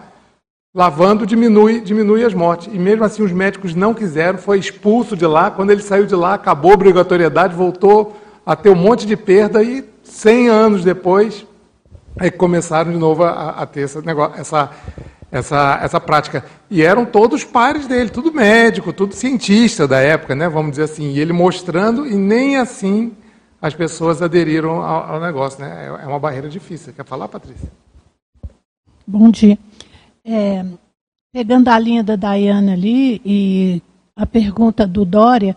lavando diminui, diminui as mortes. E mesmo assim os médicos não quiseram, foi expulso de lá. Quando ele saiu de lá, acabou a obrigatoriedade, voltou a ter um monte de perda e 100 anos depois é começaram de novo a, a ter essa, negócio, essa, essa, essa prática. E eram todos pares dele, tudo médico, tudo cientista da época, né, vamos dizer assim. E ele mostrando, e nem assim as pessoas aderiram ao, ao negócio. Né? É, é uma barreira difícil. Quer falar, Patrícia? Bom dia. É, pegando a linha da Dayana ali e a pergunta do Dória,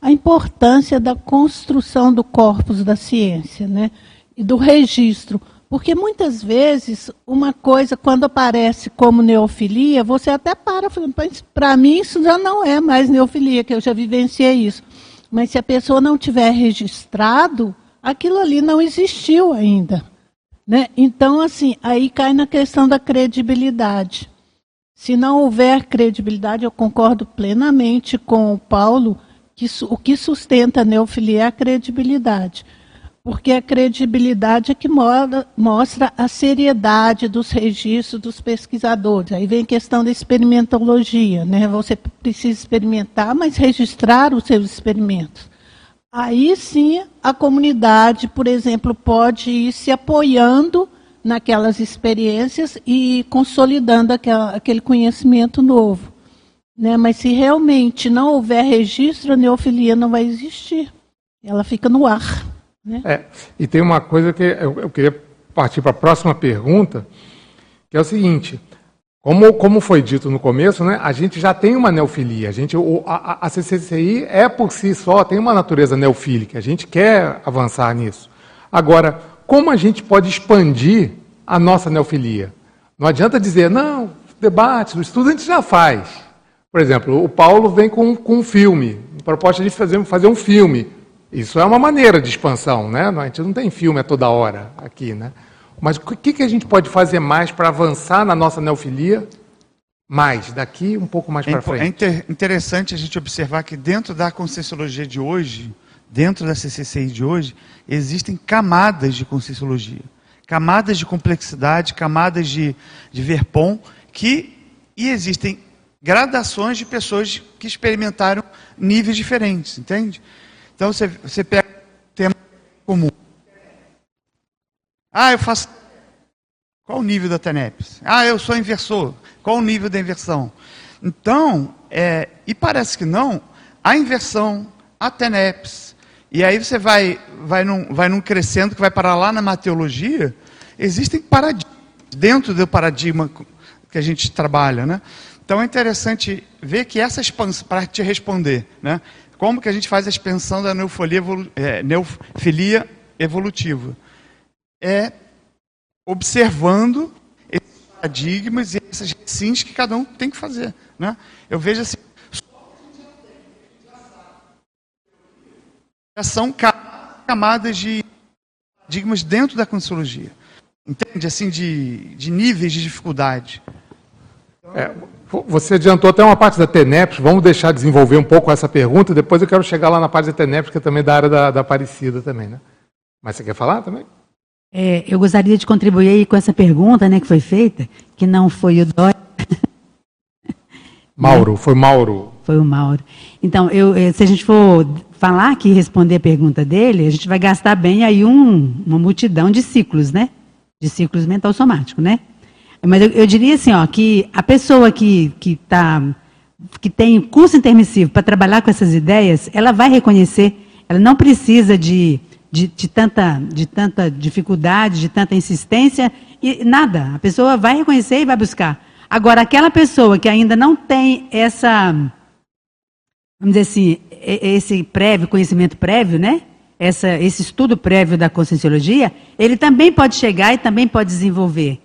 a importância da construção do corpus da ciência, né? E do registro. Porque muitas vezes uma coisa, quando aparece como neofilia, você até para para mim isso já não é mais neofilia, que eu já vivenciei isso. Mas se a pessoa não tiver registrado, aquilo ali não existiu ainda. Né? Então, assim, aí cai na questão da credibilidade. Se não houver credibilidade, eu concordo plenamente com o Paulo, que o que sustenta a neofilia é a credibilidade. Porque a credibilidade é que mostra a seriedade dos registros dos pesquisadores. Aí vem a questão da experimentologia. Né? Você precisa experimentar, mas registrar os seus experimentos. Aí sim a comunidade, por exemplo, pode ir se apoiando naquelas experiências e consolidando aquela, aquele conhecimento novo. Né? Mas se realmente não houver registro, a neofilia não vai existir. Ela fica no ar. Né? É, e tem uma coisa que eu, eu queria partir para a próxima pergunta, que é o seguinte. Como, como foi dito no começo, né, a gente já tem uma neofilia. A, gente, a, a CCCI é por si só, tem uma natureza neofílica. A gente quer avançar nisso. Agora, como a gente pode expandir a nossa neofilia? Não adianta dizer, não, debate, o estudo a gente já faz. Por exemplo, o Paulo vem com, com um filme, proposta de fazer, fazer um filme. Isso é uma maneira de expansão, né? A gente não tem filme a toda hora aqui, né? Mas o que, que a gente pode fazer mais para avançar na nossa neofilia? Mais, daqui um pouco mais para é frente. É interessante a gente observar que dentro da Conscienciologia de hoje, dentro da CCCI de hoje, existem camadas de Conscienciologia. Camadas de complexidade, camadas de, de verpom, que e existem gradações de pessoas que experimentaram níveis diferentes, entende? Então você, você pega um tema comum. Ah, eu faço. Qual o nível da TENEPS? Ah, eu sou inversor. Qual o nível da inversão? Então, é, e parece que não, a inversão, a TENEPS, e aí você vai, vai, num, vai num crescendo que vai parar lá na mateologia, existem paradigmas dentro do paradigma que a gente trabalha, né? Então é interessante ver que essa expansão, para te responder, né? Como que a gente faz a expansão da neofilia, é, evolutiva? É observando esses paradigmas e essas sims que cada um tem que fazer, né? Eu vejo assim, são camadas de paradigmas dentro da consciologia. Entende? Assim, de, de níveis de dificuldade. É, você adiantou até uma parte da TENEPS, vamos deixar desenvolver um pouco essa pergunta, depois eu quero chegar lá na parte da TENEPS, que é também da área da, da Aparecida também, né? Mas você quer falar também? É, eu gostaria de contribuir com essa pergunta né, que foi feita, que não foi o Dória. Mauro, foi Mauro. Foi o Mauro. Então, eu, eh, se a gente for falar aqui e responder a pergunta dele, a gente vai gastar bem aí um, uma multidão de ciclos, né? De ciclos mental somático, né? Mas eu, eu diria assim, ó, que a pessoa que, que, tá, que tem curso intermissivo para trabalhar com essas ideias, ela vai reconhecer, ela não precisa de, de, de, tanta, de tanta dificuldade, de tanta insistência, e nada. A pessoa vai reconhecer e vai buscar. Agora, aquela pessoa que ainda não tem essa, vamos dizer assim, esse prévio, conhecimento prévio, né? Essa, esse estudo prévio da conscienciologia, ele também pode chegar e também pode desenvolver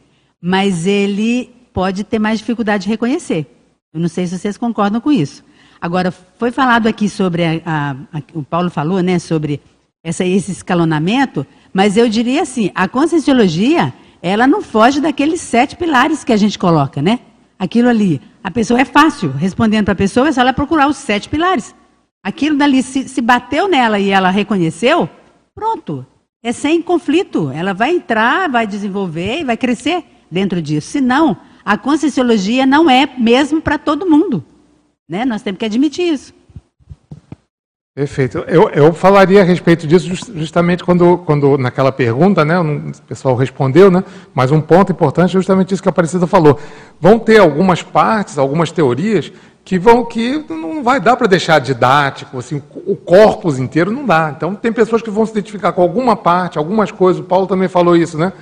mas ele pode ter mais dificuldade de reconhecer. Eu não sei se vocês concordam com isso. Agora, foi falado aqui sobre, a, a, a, o Paulo falou, né, sobre essa, esse escalonamento, mas eu diria assim, a conscienciologia, ela não foge daqueles sete pilares que a gente coloca, né? Aquilo ali, a pessoa é fácil, respondendo para a pessoa, é só ela procurar os sete pilares. Aquilo dali, se, se bateu nela e ela reconheceu, pronto, é sem conflito. Ela vai entrar, vai desenvolver e vai crescer dentro disso. Senão, a conscienciologia não é mesmo para todo mundo. Né? Nós temos que admitir isso. Perfeito. Eu, eu falaria a respeito disso justamente quando, quando naquela pergunta, né, o pessoal respondeu, né, mas um ponto importante é justamente isso que a Aparecida falou. Vão ter algumas partes, algumas teorias que vão que não vai dar para deixar didático, assim, o corpus inteiro não dá. Então tem pessoas que vão se identificar com alguma parte, algumas coisas. O Paulo também falou isso, né?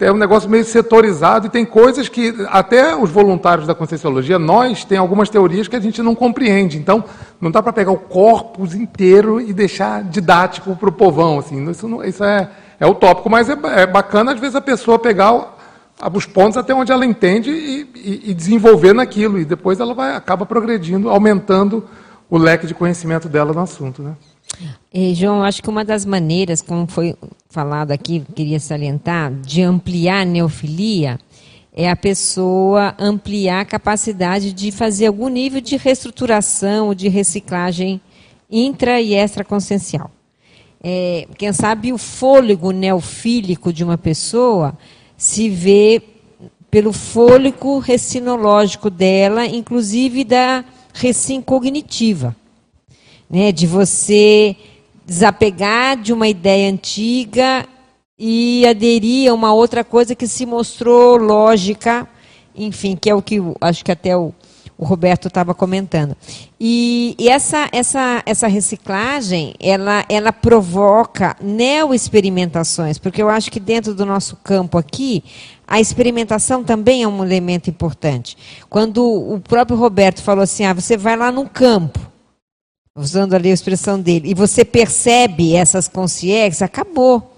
É um negócio meio setorizado e tem coisas que até os voluntários da Conscienciologia, nós tem algumas teorias que a gente não compreende. Então, não dá para pegar o corpus inteiro e deixar didático para o povão. Assim, isso, não, isso é, é utópico, mas é, é, bacana às vezes a pessoa pegar os pontos até onde ela entende e, e, e desenvolver naquilo e depois ela vai acaba progredindo, aumentando o leque de conhecimento dela no assunto, né? E, João, acho que uma das maneiras, como foi falado aqui, queria salientar, de ampliar a neofilia é a pessoa ampliar a capacidade de fazer algum nível de reestruturação, de reciclagem intra e extraconsciencial. É, quem sabe o fôlego neofílico de uma pessoa se vê pelo fôlego recinológico dela, inclusive da recim cognitiva né, de você desapegar de uma ideia antiga e aderir a uma outra coisa que se mostrou lógica, enfim, que é o que acho que até o, o Roberto estava comentando. E, e, essa, essa, essa reciclagem, ela, ela provoca neo-experimentações, porque eu acho que dentro do nosso campo aqui, a experimentação também é um elemento importante. Quando o próprio Roberto falou assim, ah, você vai lá no campo, usando ali a expressão dele, e você percebe essas consciências, acabou.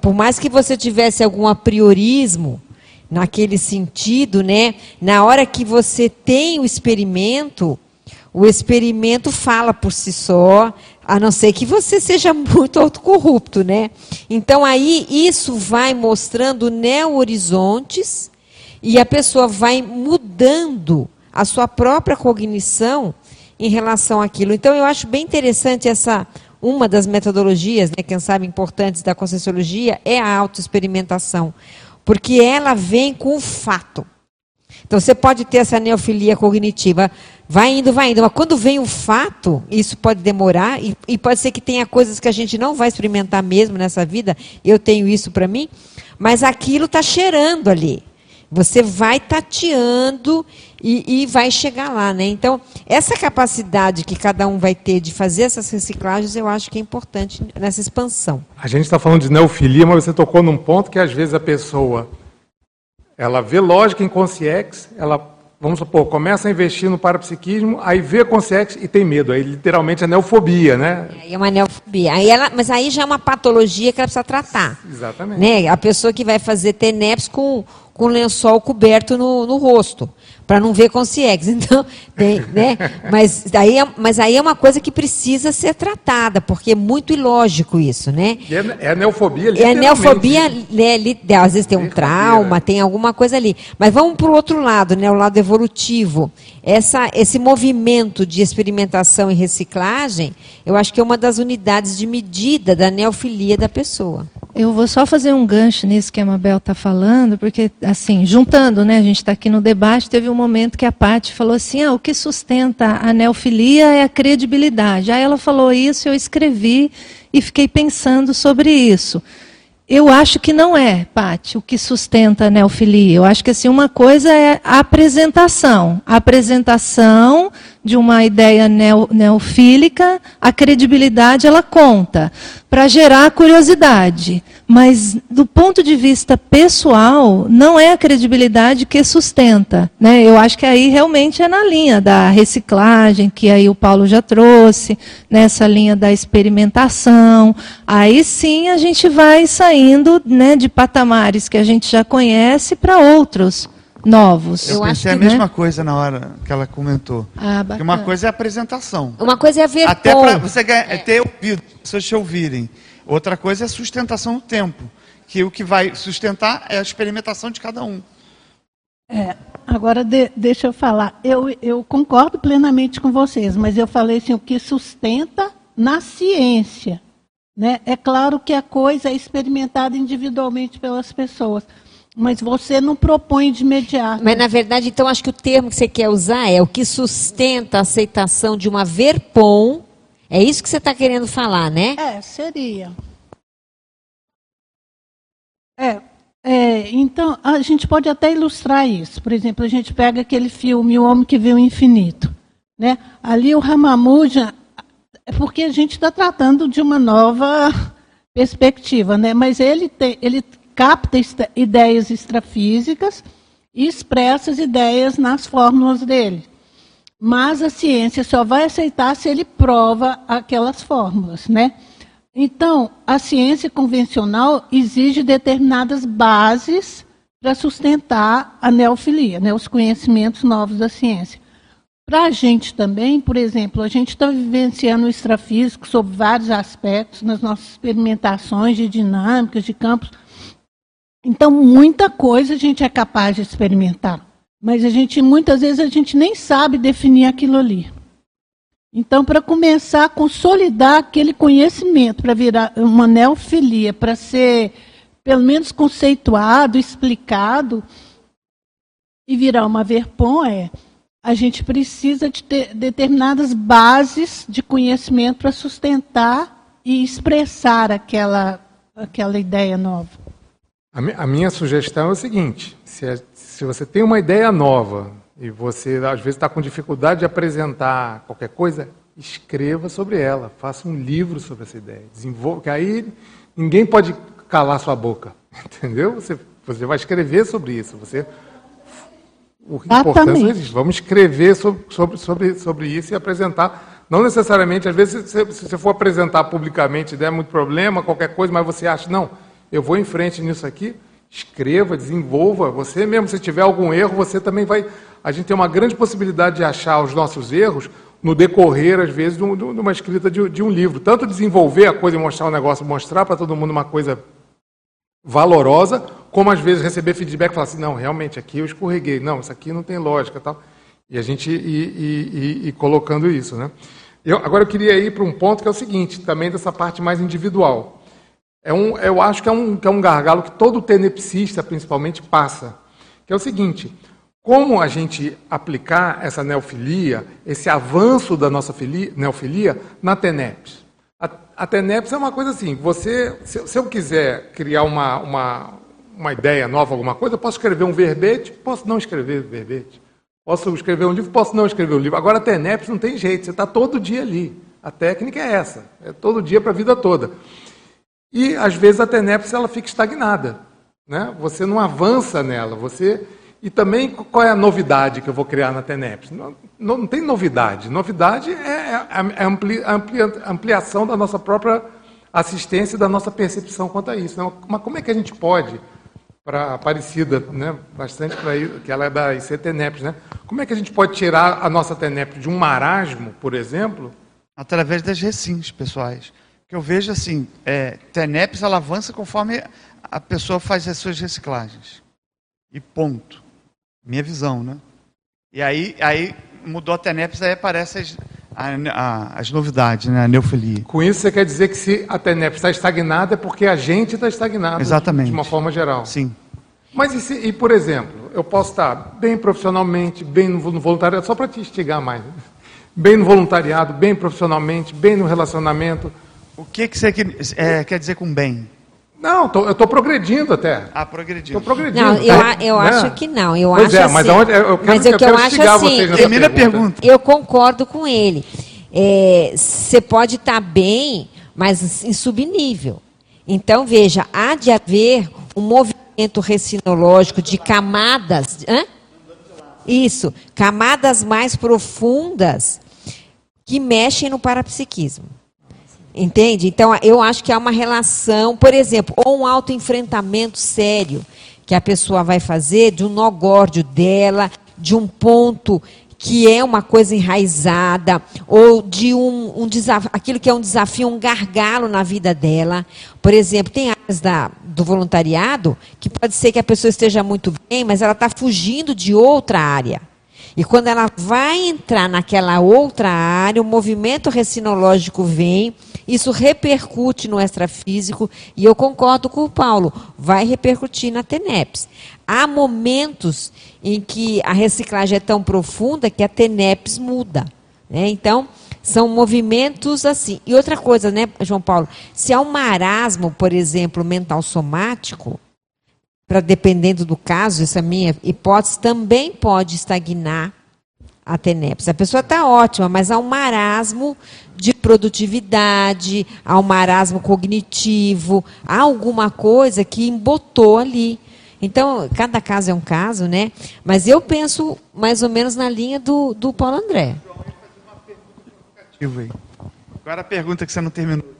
Por mais que você tivesse algum apriorismo naquele sentido, né? Na hora que você tem o experimento, o experimento fala por si só, a não ser que você seja muito autocorrupto, né? Então aí isso vai mostrando neo-horizontes e a pessoa vai mudando a sua própria cognição em relação àquilo. Então, eu acho bem interessante essa uma das metodologias, né, quem sabe importantes da conscienciologia, é a autoexperimentação, porque ela vem com o fato. Então, você pode ter essa neofilia cognitiva, vai indo, vai indo, mas quando vem o fato, isso pode demorar, e, e pode ser que tenha coisas que a gente não vai experimentar mesmo nessa vida, eu tenho isso para mim, mas aquilo está cheirando ali. Você vai tateando e, e, vai chegar lá, né? Então, essa capacidade que cada um vai ter de fazer essas reciclagens, eu acho que é importante nessa expansão. A gente está falando de neofilia, mas você tocou num ponto que às vezes a pessoa ela vê lógica em consciex, ela, vamos supor, começa a investir no parapsiquismo, aí vê consciex e tem medo. Aí literalmente é neofobia, né? É, é uma neofobia. Aí ela, mas aí já é uma patologia que ela precisa tratar. Exatamente. Né? A pessoa que vai fazer TENEPS com, com lençol coberto no, no rosto para não ver com CIEX. Então, tem, né? mas, aí é, mas aí é uma coisa que precisa ser tratada, porque é muito ilógico isso, né? É, é neofobia É neofobia, né, li, às vezes tem um trauma, tem alguma coisa ali. Mas vamos para o outro lado, né, o lado evolutivo. Essa, esse movimento de experimentação e reciclagem, eu acho que é uma das unidades de medida da neofilia da pessoa. Eu vou só fazer um gancho nisso que a Mabel está falando, porque, assim, juntando, né, a gente está aqui no debate, teve um momento que a Paty falou assim, ah, o que sustenta a neofilia é a credibilidade. Aí ela falou isso, eu escrevi e fiquei pensando sobre isso. Eu acho que não é, Paty, o que sustenta a neofilia. Eu acho que assim, uma coisa é a apresentação. A apresentação de uma ideia neofílica, a credibilidade ela conta para gerar curiosidade. Mas, do ponto de vista pessoal, não é a credibilidade que sustenta. Né? Eu acho que aí realmente é na linha da reciclagem, que aí o Paulo já trouxe, nessa linha da experimentação. Aí sim a gente vai saindo né, de patamares que a gente já conhece para outros novos. Eu, eu pensei que, a mesma né? coisa na hora que ela comentou. Ah, que uma coisa é a apresentação. Uma coisa é ver Até para você ganhar, é. ter ouvido, as pessoas te ouvirem. Outra coisa é a sustentação no tempo. Que o que vai sustentar é a experimentação de cada um. É, agora de, deixa eu falar. Eu, eu concordo plenamente com vocês, mas eu falei assim, o que sustenta na ciência. Né? É claro que a coisa é experimentada individualmente pelas pessoas. Mas você não propõe de imediato. Mas, na verdade, então, acho que o termo que você quer usar é o que sustenta a aceitação de uma verpom. É isso que você está querendo falar, né? É, seria. É, é, então, a gente pode até ilustrar isso. Por exemplo, a gente pega aquele filme O Homem que Vê o Infinito. Né? Ali o Ramamuja, é porque a gente está tratando de uma nova perspectiva, né? mas ele, tem, ele capta ideias extrafísicas e expressa as ideias nas fórmulas dele. Mas a ciência só vai aceitar se ele prova aquelas fórmulas, né? Então, a ciência convencional exige determinadas bases para sustentar a neofilia, né, os conhecimentos novos da ciência. Para a gente também, por exemplo, a gente está vivenciando o extrafísico sob vários aspectos nas nossas experimentações de dinâmicas, de campos então, muita coisa a gente é capaz de experimentar, mas a gente muitas vezes a gente nem sabe definir aquilo ali. Então, para começar a consolidar aquele conhecimento, para virar uma neofilia, para ser pelo menos conceituado, explicado e virar uma verpom, é a gente precisa de ter determinadas bases de conhecimento para sustentar e expressar aquela, aquela ideia nova. A, minha sugestão é o seguinte: se, é, se você tem uma ideia nova e você às vezes está com dificuldade de apresentar qualquer coisa, escreva sobre ela, faça um livro sobre essa ideia, desenvolva, que aí ninguém pode calar sua boca, entendeu? Você, você vai escrever sobre isso, você o importante é isso. Vamos escrever sobre, sobre, sobre, sobre isso e apresentar. Não necessariamente, às vezes, se, se você for apresentar publicamente, der muito problema, qualquer coisa, mas você acha, não, eu vou em frente nisso aqui, escreva, desenvolva. Você mesmo, se tiver algum erro, você também vai. A gente tem uma grande possibilidade de achar os nossos erros no decorrer, às vezes, de, uma escrita de, de um livro. Tanto desenvolver a coisa e mostrar o negócio, mostrar para todo mundo uma coisa valorosa, como às vezes receber feedback e falar assim, não, realmente, aqui eu escorreguei, não, isso aqui não tem lógica tal. E a gente ir colocando isso. Né? Eu, agora eu queria ir para um ponto que é o seguinte, também dessa parte mais individual. É um, eu acho que é, um, que é um gargalo que todo tenepsista, principalmente, passa. Que é o seguinte: como a gente aplicar essa neofilia, esse avanço da nossa filia, neofilia, na TENEPS? A, a TENEPS é uma coisa assim: você, se, se eu quiser criar uma, uma, uma ideia nova, alguma coisa, eu posso escrever um verbete, posso não escrever verbete. Posso escrever um livro, posso não escrever um livro. Agora, a TENEPS não tem jeito, você está todo dia ali. A técnica é essa, é todo dia para a vida toda. E, às vezes, a TENEPS ela fica estagnada. né? Você não avança nela, você e também qual é a novidade que eu vou criar na TENEPS? Não, não, não tem novidade. Novidade é a, é a, ampli, a ampliação da nossa própria assistência e da nossa percepção quanto a isso. Né? Mas como é que a gente pode, para a Aparecida, né, bastante para que ela é da ICTENEPS, né? como é que a gente pode tirar a nossa TENEPS de um marasmo, por exemplo? Através das recins pessoais. Que eu vejo assim, é, TENEPS ela avança conforme a pessoa faz as suas reciclagens. E ponto. Minha visão, né? E aí, aí mudou a TENEPS, aí aparecem as, as novidades, né? A neofilia. Com isso você quer dizer que se a TENEPS está estagnada é porque a gente está estagnado. Exatamente. De uma forma geral. Sim. Mas e, se, e, por exemplo, eu posso estar bem profissionalmente, bem no, no voluntariado, só para te instigar mais. Né? Bem no voluntariado, bem profissionalmente, bem no relacionamento. O que, que você é, quer dizer com bem? Não, tô, eu estou progredindo até. Ah, progredindo. Estou progredindo. Não, eu, eu né? acho que não. Eu pois acho é, mas assim, onde, eu quero, mas eu, que eu acho assim, Termina a pergunta. Eu concordo com ele. Você é, pode estar tá bem, mas em subnível. Então, veja, há de haver um movimento recinológico de camadas. Hã? Isso, camadas mais profundas que mexem no parapsiquismo. Entende? Então, eu acho que há uma relação, por exemplo, ou um autoenfrentamento sério que a pessoa vai fazer de um nó górdio dela, de um ponto que é uma coisa enraizada, ou de um, um desafio, aquilo que é um desafio, um gargalo na vida dela. Por exemplo, tem áreas da, do voluntariado que pode ser que a pessoa esteja muito bem, mas ela está fugindo de outra área. E quando ela vai entrar naquela outra área, o movimento recinológico vem, isso repercute no extrafísico, e eu concordo com o Paulo, vai repercutir na TENEPS. Há momentos em que a reciclagem é tão profunda que a TENEPS muda. Né? Então, são movimentos assim. E outra coisa, né, João Paulo? Se há um marasmo, por exemplo, mental somático, para dependendo do caso, essa minha hipótese, também pode estagnar a TENEPS. A pessoa está ótima, mas há um marasmo de produtividade, há um marasmo cognitivo, há alguma coisa que embotou ali. Então, cada caso é um caso, né? Mas eu penso mais ou menos na linha do, do Paulo André. Agora a pergunta que você não terminou.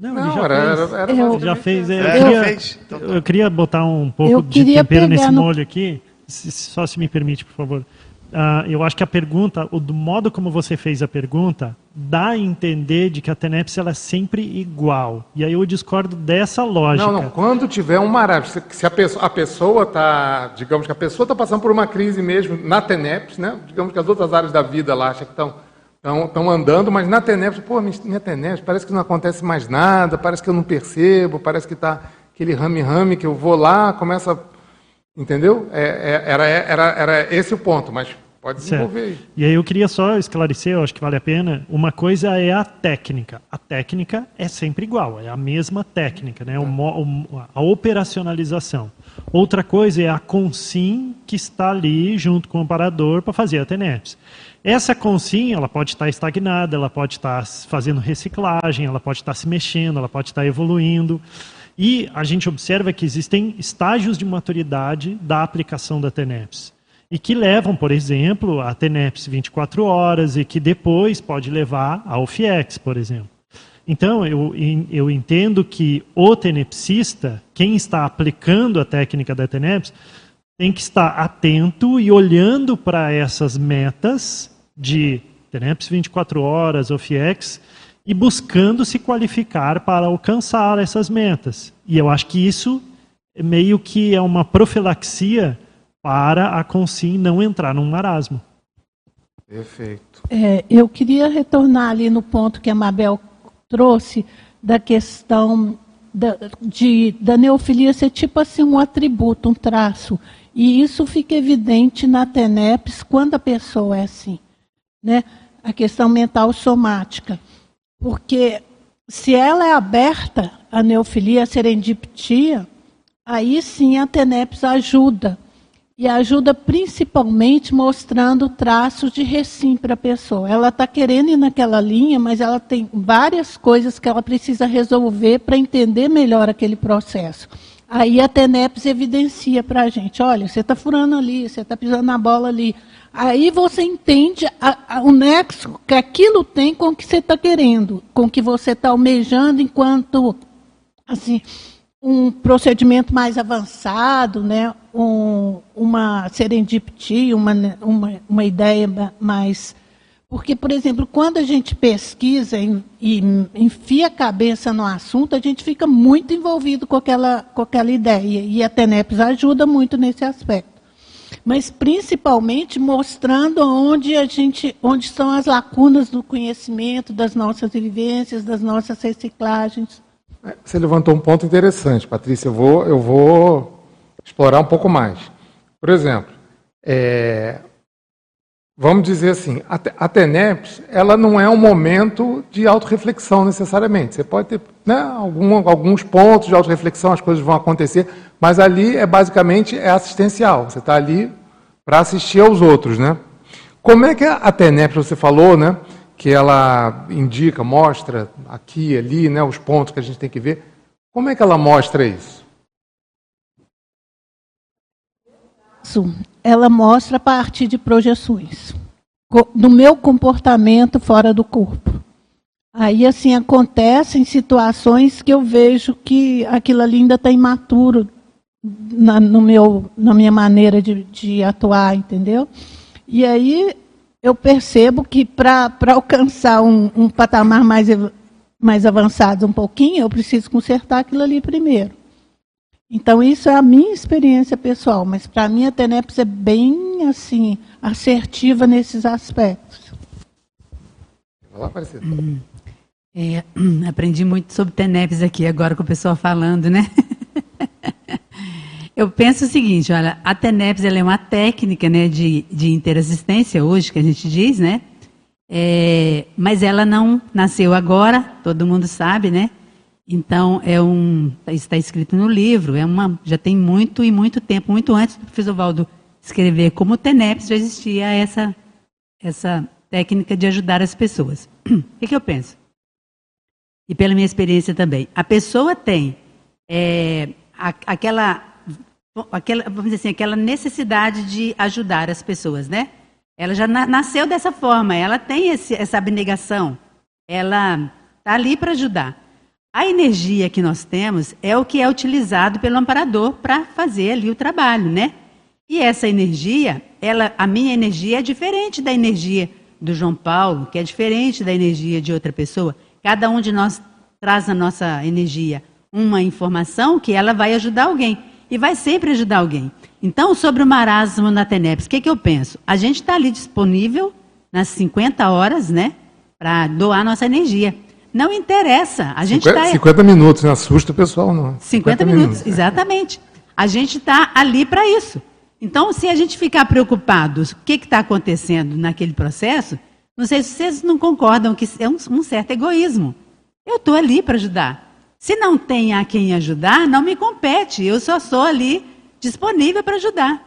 Não, não já era, fez. Era, era eu, já fez. É, eu, queria, fez? Então, tá. eu queria botar um pouco de tempero nesse no... molho aqui, só se me permite, por favor. Uh, eu acho que a pergunta, o do modo como você fez a pergunta, dá a entender de que a TENEPS ela é sempre igual. E aí eu discordo dessa lógica. Não, não. Quando tiver um maravilha, se a pessoa, a pessoa está, digamos que a pessoa está passando por uma crise mesmo na TENEPS, né? Digamos que as outras áreas da vida lá acham que estão estão andando, mas na TENEPS, pô, minha TENEPS, parece que não acontece mais nada, parece que eu não percebo, parece que está aquele rame-rame que eu vou lá, começa. Entendeu? É, é, era, era, era esse o ponto, mas pode desenvolver aí. E aí eu queria só esclarecer, eu acho que vale a pena. Uma coisa é a técnica. A técnica é sempre igual, é a mesma técnica, né? O, a operacionalização. Outra coisa é a consim que está ali junto com o parador para fazer a TENEPS. Essa consim, ela pode estar estagnada, ela pode estar fazendo reciclagem, ela pode estar se mexendo, ela pode estar evoluindo. E a gente observa que existem estágios de maturidade da aplicação da TENEPS. E que levam, por exemplo, a TENEPS 24 horas e que depois pode levar ao FIEX, por exemplo. Então, eu, eu entendo que o tenepsista, quem está aplicando a técnica da TENEPS, tem que estar atento e olhando para essas metas de TENEPS 24 horas, OFIEX, e buscando se qualificar para alcançar essas metas. E eu acho que isso meio que é uma profilaxia para a Consim não entrar num marasmo. Perfeito. É, eu queria retornar ali no ponto que a Mabel trouxe da questão da, de, da neofilia ser tipo assim um atributo, um traço. E isso fica evidente na TENEPS quando a pessoa é assim. Né? A questão mental somática. Porque se ela é aberta à neofilia, à serendiptia, aí sim a TENEPS ajuda. E ajuda principalmente mostrando traços de recim para a pessoa. Ela está querendo ir naquela linha, mas ela tem várias coisas que ela precisa resolver para entender melhor aquele processo. Aí a TENEPS evidencia para a gente, olha, você está furando ali, você está pisando na bola ali. Aí você entende a, a, o nexo que aquilo tem com o que você está querendo, com o que você está almejando enquanto assim, um procedimento mais avançado, né? Um, uma serendipity, uma, uma, uma ideia mais porque, por exemplo, quando a gente pesquisa e enfia a cabeça no assunto, a gente fica muito envolvido com aquela, com aquela ideia. E a TENEPS ajuda muito nesse aspecto. Mas principalmente mostrando onde a gente, onde estão as lacunas do conhecimento, das nossas vivências, das nossas reciclagens. É, você levantou um ponto interessante, Patrícia. Eu vou, eu vou explorar um pouco mais. Por exemplo, é, vamos dizer assim, a TENEPS, ela não é um momento de autorreflexão necessariamente. Você pode ter né, algum, alguns pontos de autorreflexão, as coisas vão acontecer, mas ali é basicamente é assistencial. Você está ali para assistir aos outros, né? Como é que a TENEPS, você falou, né, que ela indica, mostra aqui, ali, né, os pontos que a gente tem que ver. Como é que ela mostra isso? Ela mostra a partir de projeções do meu comportamento fora do corpo. Aí, assim, acontecem situações que eu vejo que aquilo ali ainda está imaturo na, no meu, na minha maneira de, de atuar, entendeu? E aí eu percebo que para alcançar um, um patamar mais, mais avançado um pouquinho, eu preciso consertar aquilo ali primeiro. Então, isso é a minha experiência pessoal, mas para mim a TENEPS é bem assim, assertiva nesses aspectos. Olá, hum, é, aprendi muito sobre TENEPS aqui agora com o pessoal falando, né? Eu penso o seguinte, olha, a TENEPS é uma técnica né, de, de interassistência hoje, que a gente diz, né? É, mas ela não nasceu agora, todo mundo sabe, né? Então, é um, está escrito no livro, é uma, já tem muito e muito tempo, muito antes do professor Valdo escrever como TENEPS, já existia essa, essa técnica de ajudar as pessoas. O que, que eu penso? E pela minha experiência também. A pessoa tem é, aquela, aquela, vamos dizer assim, aquela necessidade de ajudar as pessoas, né? Ela já na, nasceu dessa forma, ela tem esse, essa abnegação, ela está ali para ajudar. A energia que nós temos é o que é utilizado pelo amparador para fazer ali o trabalho, né? E essa energia, ela, a minha energia é diferente da energia do João Paulo, que é diferente da energia de outra pessoa. Cada um de nós traz a nossa energia uma informação que ela vai ajudar alguém e vai sempre ajudar alguém. Então, sobre o marasmo na TENEPS, o que, que eu penso? A gente está ali disponível nas 50 horas, né, para doar nossa energia. Não interessa. A gente 50, tá... 50 minutos, não assusta o pessoal, não. 50, 50 minutos, minutos, exatamente. A gente está ali para isso. Então, se a gente ficar preocupado o que está acontecendo naquele processo, não sei se vocês não concordam que é um, um certo egoísmo. Eu estou ali para ajudar. Se não tem a quem ajudar, não me compete. Eu só sou ali disponível para ajudar.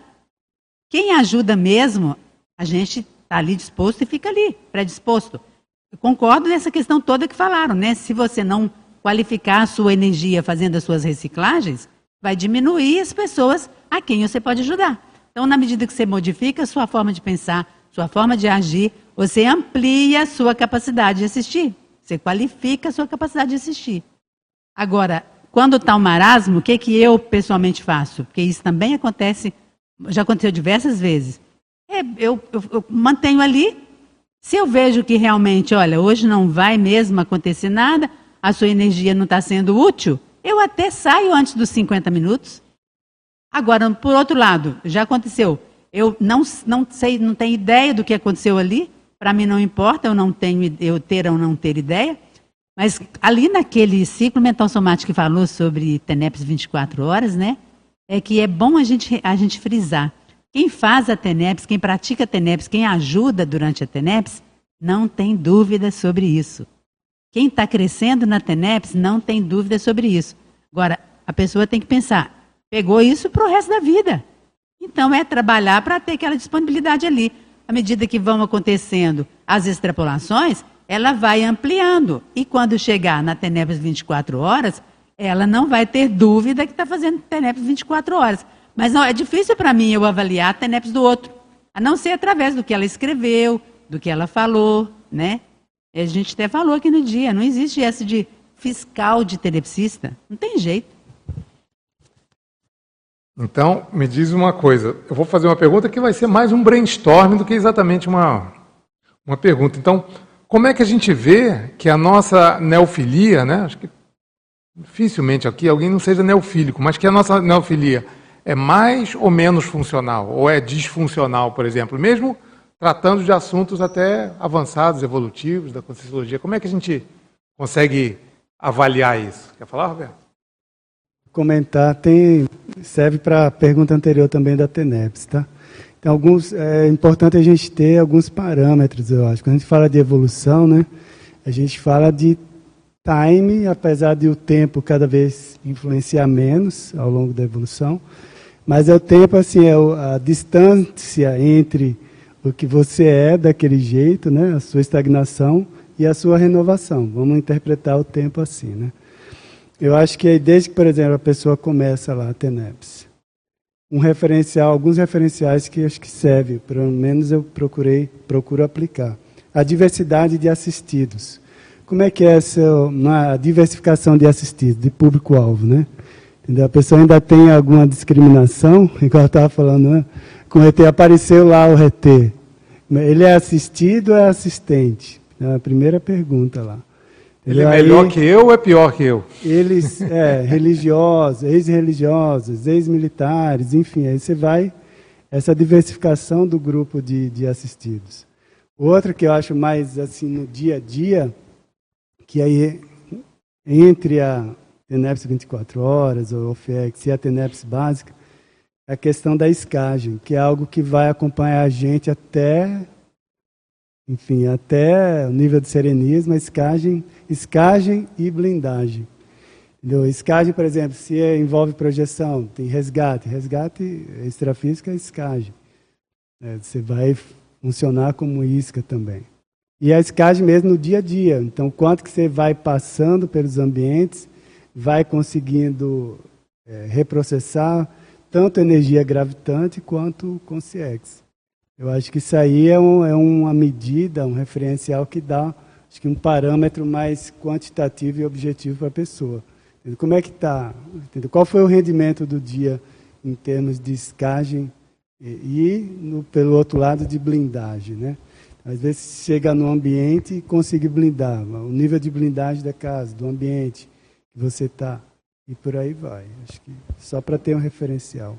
Quem ajuda mesmo, a gente está ali disposto e fica ali, predisposto. Eu concordo nessa questão toda que falaram, né? Se você não qualificar a sua energia fazendo as suas reciclagens, vai diminuir as pessoas a quem você pode ajudar. Então, na medida que você modifica a sua forma de pensar, sua forma de agir, você amplia a sua capacidade de assistir. Você qualifica a sua capacidade de assistir. Agora, quando está o marasmo, o que, que eu pessoalmente faço? Porque isso também acontece, já aconteceu diversas vezes. É, eu, eu, eu mantenho ali se eu vejo que realmente, olha, hoje não vai mesmo acontecer nada, a sua energia não está sendo útil, eu até saio antes dos 50 minutos. Agora, por outro lado, já aconteceu. Eu não, não sei, não tenho ideia do que aconteceu ali. Para mim não importa, eu não tenho eu ter ou não ter ideia. Mas ali naquele ciclo mental somático que falou sobre TENEPS 24 horas, né? É que é bom a gente, a gente frisar. Quem faz a TENEPS, quem pratica a TENEPS, quem ajuda durante a TENEPS, não tem dúvida sobre isso. Quem está crescendo na TENEPS não tem dúvida sobre isso. Agora, a pessoa tem que pensar, pegou isso para o resto da vida. Então, é trabalhar para ter aquela disponibilidade ali. À medida que vão acontecendo as extrapolações, ela vai ampliando. E quando chegar na TENEPS 24 horas, ela não vai ter dúvida que está fazendo TENEPS 24 horas. Mas não, é difícil para mim eu avaliar a TENEPS do outro, a não ser através do que ela escreveu, do que ela falou, né? A gente até falou aqui no dia, não existe essa de fiscal de tenepsista, não tem jeito. Então, me diz uma coisa. Eu vou fazer uma pergunta que vai ser mais um brainstorm do que exatamente uma, uma pergunta. Então, como é que a gente vê que a nossa neofilia, né? Acho que dificilmente aqui alguém não seja neofílico, mas que a nossa neofilia é mais ou menos funcional, ou é disfuncional, por exemplo, mesmo tratando de assuntos até avançados, evolutivos, da Conscienciologia. Como é que a gente consegue avaliar isso? Quer falar, Roberto? comentar tem serve para a pergunta anterior também da TENEPS, tá? Então, alguns é importante a gente ter alguns parâmetros, eu acho. Quando a gente fala de evolução, né, a gente fala de time, apesar de o tempo cada vez influenciar menos ao longo da evolução, mas é o tempo assim, é a distância entre o que você é daquele jeito, né, a sua estagnação e a sua renovação. Vamos interpretar o tempo assim, né? Eu acho que desde que, por exemplo, a pessoa começa lá a TENEPS, um referencial, alguns referenciais que acho que servem, pelo menos eu procurei, procuro aplicar. A diversidade de assistidos. Como é que é essa a diversificação de assistidos, de público-alvo, né? Entendeu? A pessoa ainda tem alguma discriminação, igual eu estava falando, né? Com o RT, apareceu lá o RT. Ele é assistido ou é assistente? É a primeira pergunta lá. Ele é melhor que eu ou é pior que eu? Eles, é, religiosos, ex-religiosos, ex-militares, enfim, aí você vai, essa diversificação do grupo de, de assistidos. Outra que eu acho mais assim no dia a dia, que aí entre a TENEPS 24 horas, ou OFEX, e a TENEPS básica, é a questão da escagem, que é algo que vai acompanhar a gente até enfim, até o nível de serenismo, a escagem, escagem e blindagem. Entendeu? Escagem, por exemplo, se envolve projeção, tem resgate. Resgate extrafísico é escagem. É, você vai funcionar como isca também. E a escagem mesmo no dia a dia. Então, quanto que você vai passando pelos ambientes, vai conseguindo é, reprocessar tanto energia gravitante quanto consciex. Eu acho que isso aí é, um, é uma medida, um referencial que dá acho que um parâmetro mais quantitativo e objetivo para a pessoa. Como é que está? Qual foi o rendimento do dia em termos de escagem e, e no, pelo outro lado, de blindagem? Né? Às vezes chega no ambiente e consegue blindar, o nível de blindagem da casa, do ambiente que você está, e por aí vai. Acho que só para ter um referencial.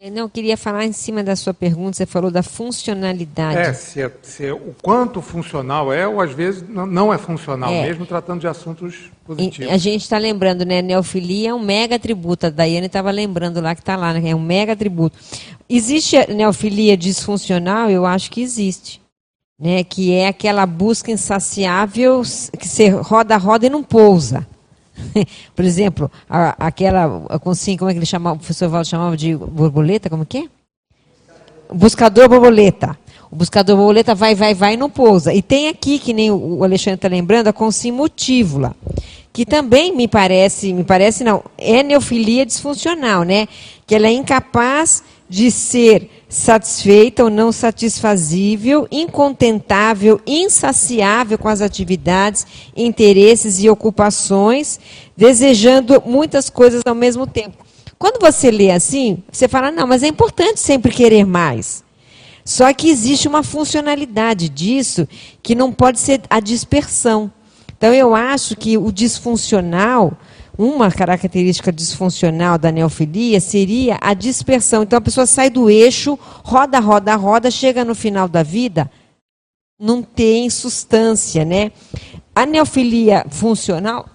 Eu não queria falar em cima da sua pergunta, você falou da funcionalidade. É, se, é, se é, o quanto funcional é, ou às vezes não é funcional, é. mesmo tratando de assuntos positivos. E, a gente está lembrando, né? Neofilia é um mega atributo. A Daiane estava lembrando lá que está lá, né? É um mega atributo. Existe neofilia disfuncional? Eu acho que existe. Né? Que é aquela busca insaciável que você roda, roda e não pousa. Por exemplo, a, aquela, assim, como é que ele chamava, o professor Valdo chamava de borboleta, como que é? Buscador borboleta. O buscador borboleta vai, vai, vai e não pousa. E tem aqui, que nem o Alexandre está lembrando, a consimutívula, que também me parece, me parece não, é neofilia disfuncional, né? Que ela é incapaz de ser satisfeita ou não satisfazível, incontentável, insaciável com as atividades, interesses e ocupações, desejando muitas coisas ao mesmo tempo. Quando você lê assim, você fala: não, mas é importante sempre querer mais. Só que existe uma funcionalidade disso que não pode ser a dispersão. Então, eu acho que o disfuncional uma característica disfuncional da neofilia seria a dispersão. Então a pessoa sai do eixo, roda, roda, roda, chega no final da vida, não tem substância, né? A neofilia funcional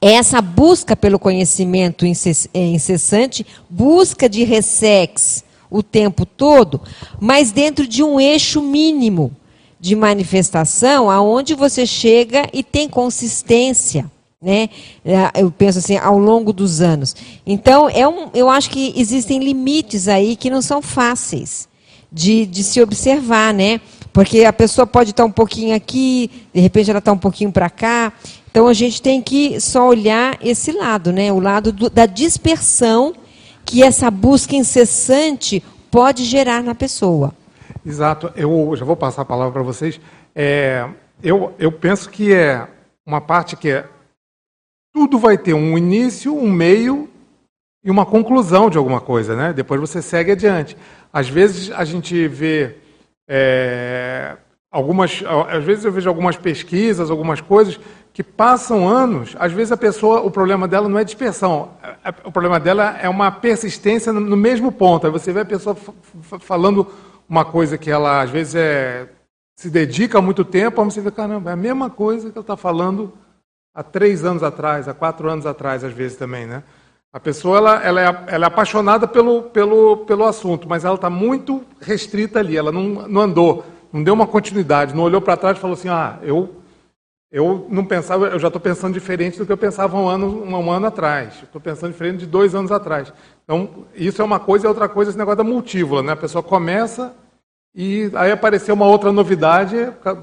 é essa busca pelo conhecimento é, incessante, busca de ressex o tempo todo, mas dentro de um eixo mínimo de manifestação, aonde você chega e tem consistência né? É, eu penso assim, ao longo dos anos. Então, é um, eu acho que existem limites aí que não são fáceis de, de se observar, né? Porque a pessoa pode estar um pouquinho aqui, de repente ela está um pouquinho para cá. Então a gente tem que só olhar esse lado, né? O lado do, da dispersão que essa busca incessante pode gerar na pessoa. Exato. Eu já vou passar a palavra para vocês. É, eu, eu penso que é uma parte que é tudo vai ter um início, um meio e uma conclusão de alguma coisa, né? Depois você segue adiante. Às vezes a gente vê é, algumas, às vezes eu vejo algumas pesquisas, algumas coisas que passam anos. Às vezes a pessoa, o problema dela não é dispersão, o problema dela é uma persistência no mesmo ponto. Aí você vê a pessoa falando uma coisa que ela às vezes é, se dedica há muito tempo, aí você vê, caramba, é a mesma coisa que ela está falando há três anos atrás, há quatro anos atrás, às vezes também, né? A pessoa ela, ela, é, ela é apaixonada pelo, pelo, pelo assunto, mas ela está muito restrita ali, ela não, não andou, não deu uma continuidade, não olhou para trás e falou assim, ah, eu, eu não pensava, eu já estou pensando diferente do que eu pensava um ano, um ano atrás, estou pensando diferente de dois anos atrás. Então, isso é uma coisa e outra coisa esse negócio da multívola, né? A pessoa começa e aí apareceu uma outra novidade,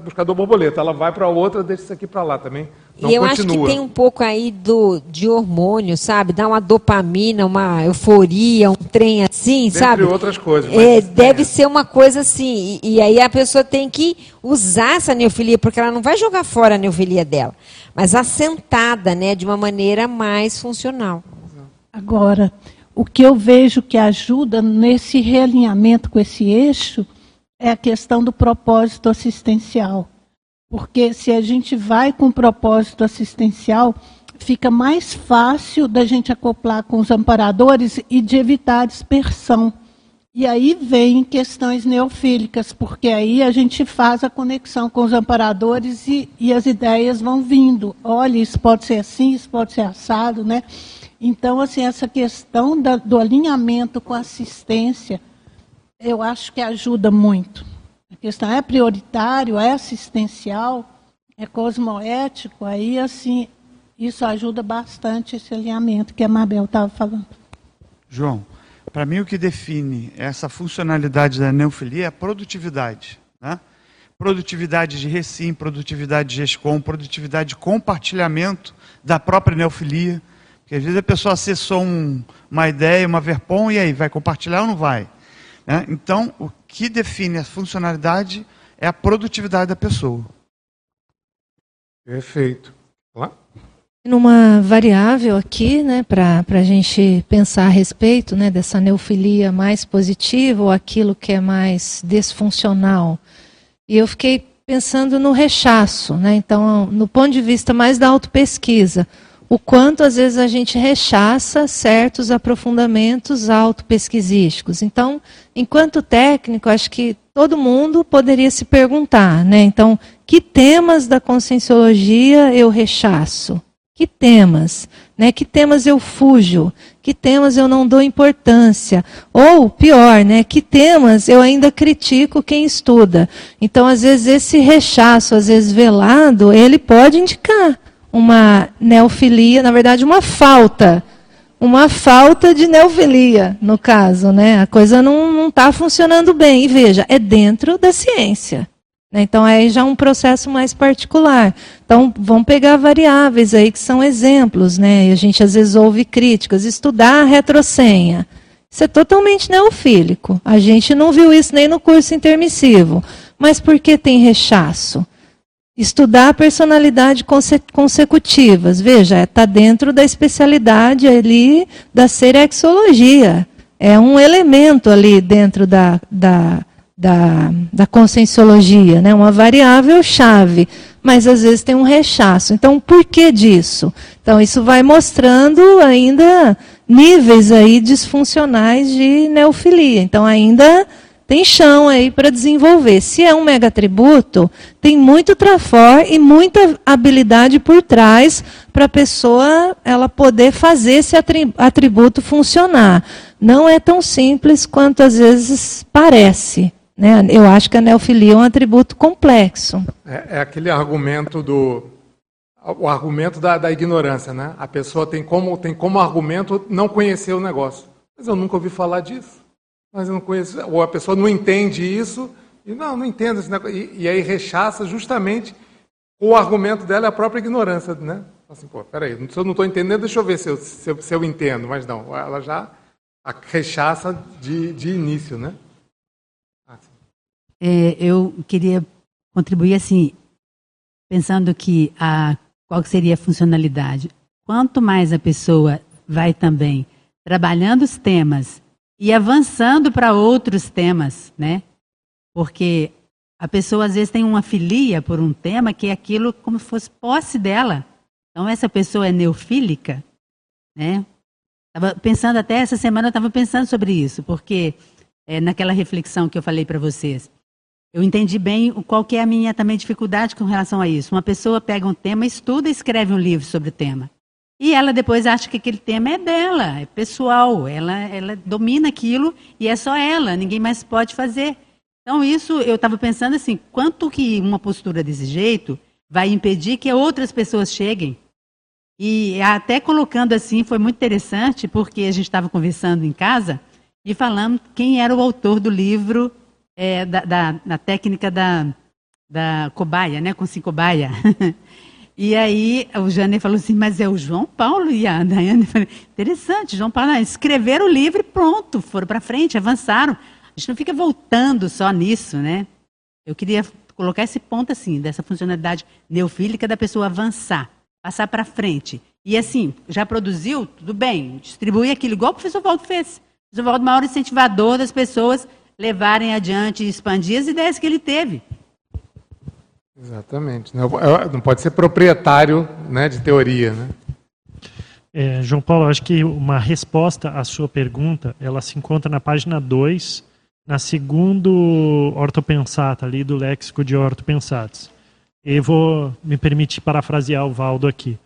buscador borboleta. Ela vai para outra, deixa isso aqui para lá também. Não e eu continua. acho que tem um pouco aí do, de hormônio, sabe? Dá uma dopamina, uma euforia, um trem assim, Dentre sabe? outras coisas. É, deve ser uma coisa assim. E, e, aí a pessoa tem que usar essa neofilia, porque ela não vai jogar fora a neofilia dela, mas assentada, né, de uma maneira mais funcional. Agora, o que eu vejo que ajuda nesse realinhamento com esse eixo é a questão do propósito assistencial. Porque se a gente vai com propósito assistencial, fica mais fácil da gente acoplar com os amparadores e de evitar a dispersão. E aí vem questões neofílicas, porque aí a gente faz a conexão com os amparadores e, e as ideias vão vindo. Olha, isso pode ser assim, isso pode ser assado, né? Então, assim, essa questão da, do alinhamento com a assistência eu acho que ajuda muito. A questão é prioritário, é assistencial, é cosmoético, aí assim, isso ajuda bastante esse alinhamento que a Mabel estava falando. João, para mim o que define essa funcionalidade da neofilia é a produtividade. Né? Produtividade de recim, produtividade de GESCOM, produtividade de compartilhamento da própria neofilia. Porque às vezes a pessoa acessou um, uma ideia, uma verpom, e aí, vai compartilhar ou não vai? Né? Então, o que define a funcionalidade é a produtividade da pessoa. Perfeito. Lá. Numa variável aqui, né, para a gente pensar a respeito né, dessa neofilia mais positiva ou aquilo que é mais desfuncional. E eu fiquei pensando no rechaço, né, então, no ponto de vista mais da autopesquisa o quanto às vezes a gente rechaça certos aprofundamentos autopesquisísticos. Então, enquanto técnico, acho que todo mundo poderia se perguntar, né? Então, que temas da conscienciologia eu rechaço? Que temas? Né? Que temas eu fujo? Que temas eu não dou importância? Ou, pior, né? que temas eu ainda critico quem estuda? Então, às vezes, esse rechaço, às vezes velado, ele pode indicar uma neofilia, na verdade, uma falta. Uma falta de neofilia, no caso, né? A coisa não está funcionando bem. E veja, é dentro da ciência. Né? Então, é já um processo mais particular. Então, vamos pegar variáveis aí que são exemplos, né? E a gente às vezes ouve críticas. Estudar a retrocenha. Isso é totalmente neofílico. A gente não viu isso nem no curso intermissivo. Mas por que tem rechaço? Estudar personalidades consecutivas. Veja, está dentro da especialidade ali da serexologia. É um elemento ali dentro da, da, da, da conscienciologia, né? uma variável chave. Mas às vezes tem um rechaço. Então, por que disso? Então, isso vai mostrando ainda níveis aí disfuncionais de neofilia. Então, ainda tem chão aí para desenvolver. Se é um megatributo, tem muito trafor e muita habilidade por trás para a pessoa ela poder fazer esse atributo funcionar. Não é tão simples quanto às vezes parece. Né? Eu acho que a neofilia é um atributo complexo. É, é aquele argumento do o argumento da, da, ignorância, né? A pessoa tem como tem como argumento não conhecer o negócio. Mas eu nunca ouvi falar disso mas eu não conheço, ou a pessoa não entende isso, E não, não entendo esse negócio. E, e aí rechaça justamente o argumento dela a própria ignorância, né? Assim, pô, peraí, se eu não estou entendendo, deixa eu ver se eu, se eu, se eu entendo. Mas não, ela já rechaça de, de início, né? Ah, é, eu queria contribuir assim, pensando que a qual seria a funcionalidade. Quanto mais a pessoa vai também trabalhando os temas e avançando para outros temas, né? Porque a pessoa às vezes tem uma filia por um tema que é aquilo como se fosse posse dela. Então essa pessoa é neofílica, né? Tava pensando até essa semana eu estava pensando sobre isso, porque é, naquela reflexão que eu falei para vocês, eu entendi bem qual que é a minha também dificuldade com relação a isso. Uma pessoa pega um tema, estuda escreve um livro sobre o tema. E ela depois acha que aquele tema é dela, é pessoal, ela, ela domina aquilo e é só ela, ninguém mais pode fazer. Então isso eu estava pensando assim, quanto que uma postura desse jeito vai impedir que outras pessoas cheguem? E até colocando assim foi muito interessante porque a gente estava conversando em casa e falando quem era o autor do livro é, da, da, da, técnica da, da cobaia, né, com cinco cobaia. e aí o Janer falou assim, mas é o João Paulo e a Daiane. Falei, interessante, João Paulo, escreveram o livro e pronto, foram para frente, avançaram. A gente não fica voltando só nisso, né? Eu queria colocar esse ponto assim, dessa funcionalidade neofílica da pessoa avançar, passar para frente. E assim, já produziu, tudo bem, distribui aquilo, igual o professor Valdo fez. O professor Valdo, maior incentivador das pessoas levarem adiante expandir as ideias que ele teve. Exatamente. Não, não pode ser proprietário né, de teoria. Né? É, João Paulo, acho que uma resposta à sua pergunta, ela se encontra na página 2, na segundo ortopensata ali do léxico de ortopensatos. E vou me permitir parafrasear o Valdo aqui.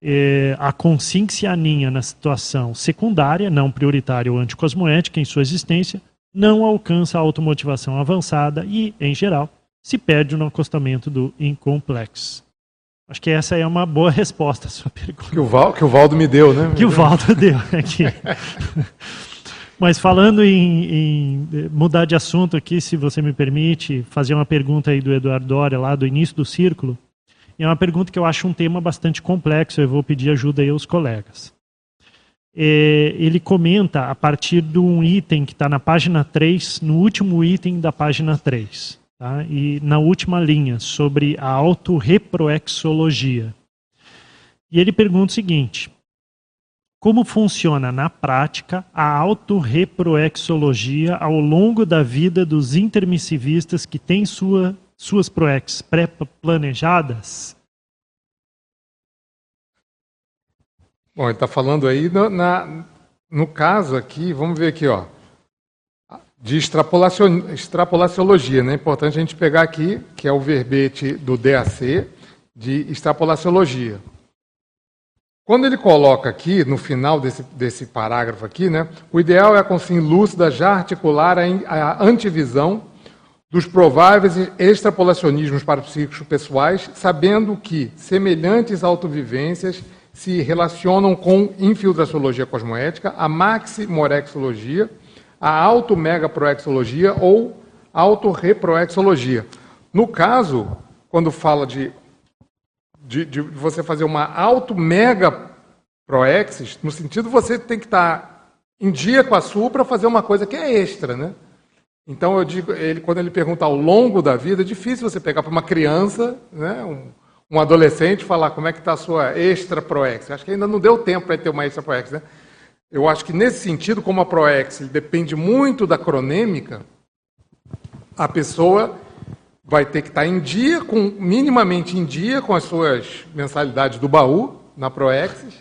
É, a consciência aninha na situação secundária, não prioritária ou anticosmoética em sua existência, não alcança a automotivação avançada e, em geral, se perde no acostamento do incomplexo. Acho que essa é uma boa resposta à sua pergunta. Que o, Val, que o Valdo me deu, né? Que o Valdo deu aqui. Mas falando em, em, mudar de assunto aqui, se você me permite, fazer uma pergunta aí do Eduardo Doria, lá do início do círculo. é uma pergunta que eu acho um tema bastante complexo, eu vou pedir ajuda aí aos colegas é, ele comenta a partir de um item que está na página 3, no último item da página 3, tá? e na última linha, sobre a autorreproexologia. E ele pergunta o seguinte: como funciona na prática a autorreproexologia ao longo da vida dos intermissivistas que têm sua, suas proex pré-planejadas? Bom, ele está falando aí no, na, no caso aqui, vamos ver aqui, ó, de extrapolaciologia. Né? É importante a gente pegar aqui, que é o verbete do DAC, de extrapolaciologia. Quando ele coloca aqui, no final desse, desse parágrafo aqui, né, o ideal é a consciência lúcida já articular a, a antivisão dos prováveis extrapolacionismos parapsíquicos pessoais, sabendo que semelhantes autovivências se relacionam com infiltraciologia cosmoética, a maximorexologia, a auto-megaproexologia ou autorreproexologia. No caso, quando fala de, de, de você fazer uma auto-mega-proexis, no sentido você tem que estar em dia com a sua para fazer uma coisa que é extra, né? Então eu digo, ele, quando ele pergunta ao longo da vida, é difícil você pegar para uma criança, né, um, um adolescente falar como é que está a sua extra proex. Acho que ainda não deu tempo para ter uma extra proex, né? Eu acho que nesse sentido, como a proex depende muito da cronêmica, a pessoa vai ter que estar em dia, com, minimamente em dia com as suas mensalidades do baú na Proexis,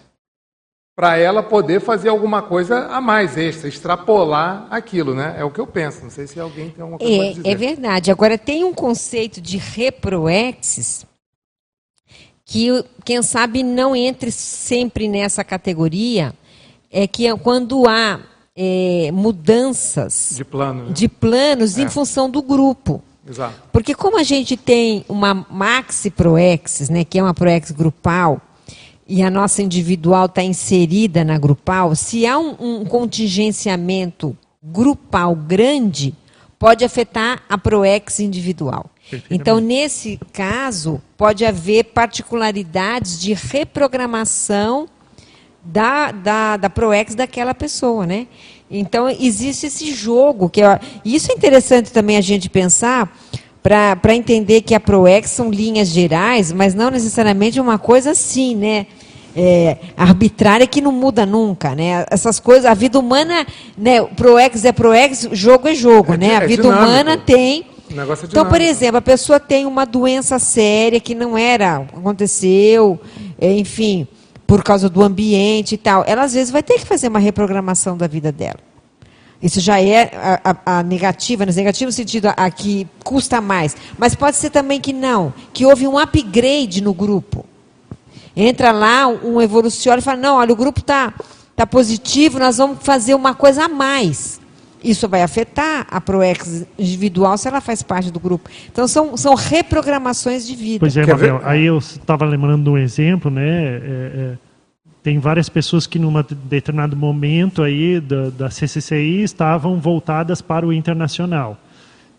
para ela poder fazer alguma coisa a mais extra, extrapolar aquilo, né? É o que eu penso. Não sei se alguém tem alguma coisa é, dizer. É verdade. Agora tem um conceito de reproexis que, quem sabe, não entre sempre nessa categoria, é que é quando há é, mudanças de, plano, né? de planos é. em função do grupo. Exato. Porque como a gente tem uma maxi proexis, né, que é uma proex grupal, e a nossa individual está inserida na grupal, se há um, um contingenciamento grupal grande, pode afetar a PROEX individual. Então, nesse caso, pode haver particularidades de reprogramação da, da, da PROEX daquela pessoa, né? Então, existe esse jogo. que é, Isso é interessante também a gente pensar para entender que a PROEX são linhas gerais, mas não necessariamente uma coisa assim, né? É, arbitrária que não muda nunca, né? Essas coisas, a vida humana, né? Proex é proex, jogo é jogo, é, né? A é vida dinâmico. humana tem. É então, por exemplo, a pessoa tem uma doença séria que não era, aconteceu, é, enfim, por causa do ambiente e tal. Ela às vezes vai ter que fazer uma reprogramação da vida dela. Isso já é a, a, a negativa, no negativo sentido, a, a, que custa mais. Mas pode ser também que não, que houve um upgrade no grupo. Entra lá um evoluciona e fala, não, olha, o grupo está tá positivo, nós vamos fazer uma coisa a mais. Isso vai afetar a ProEx individual se ela faz parte do grupo. Então, são, são reprogramações de vida. Pois é, Mabel, aí eu estava lembrando de um exemplo, né? É, é tem várias pessoas que num determinado momento aí da, da CCCI estavam voltadas para o internacional.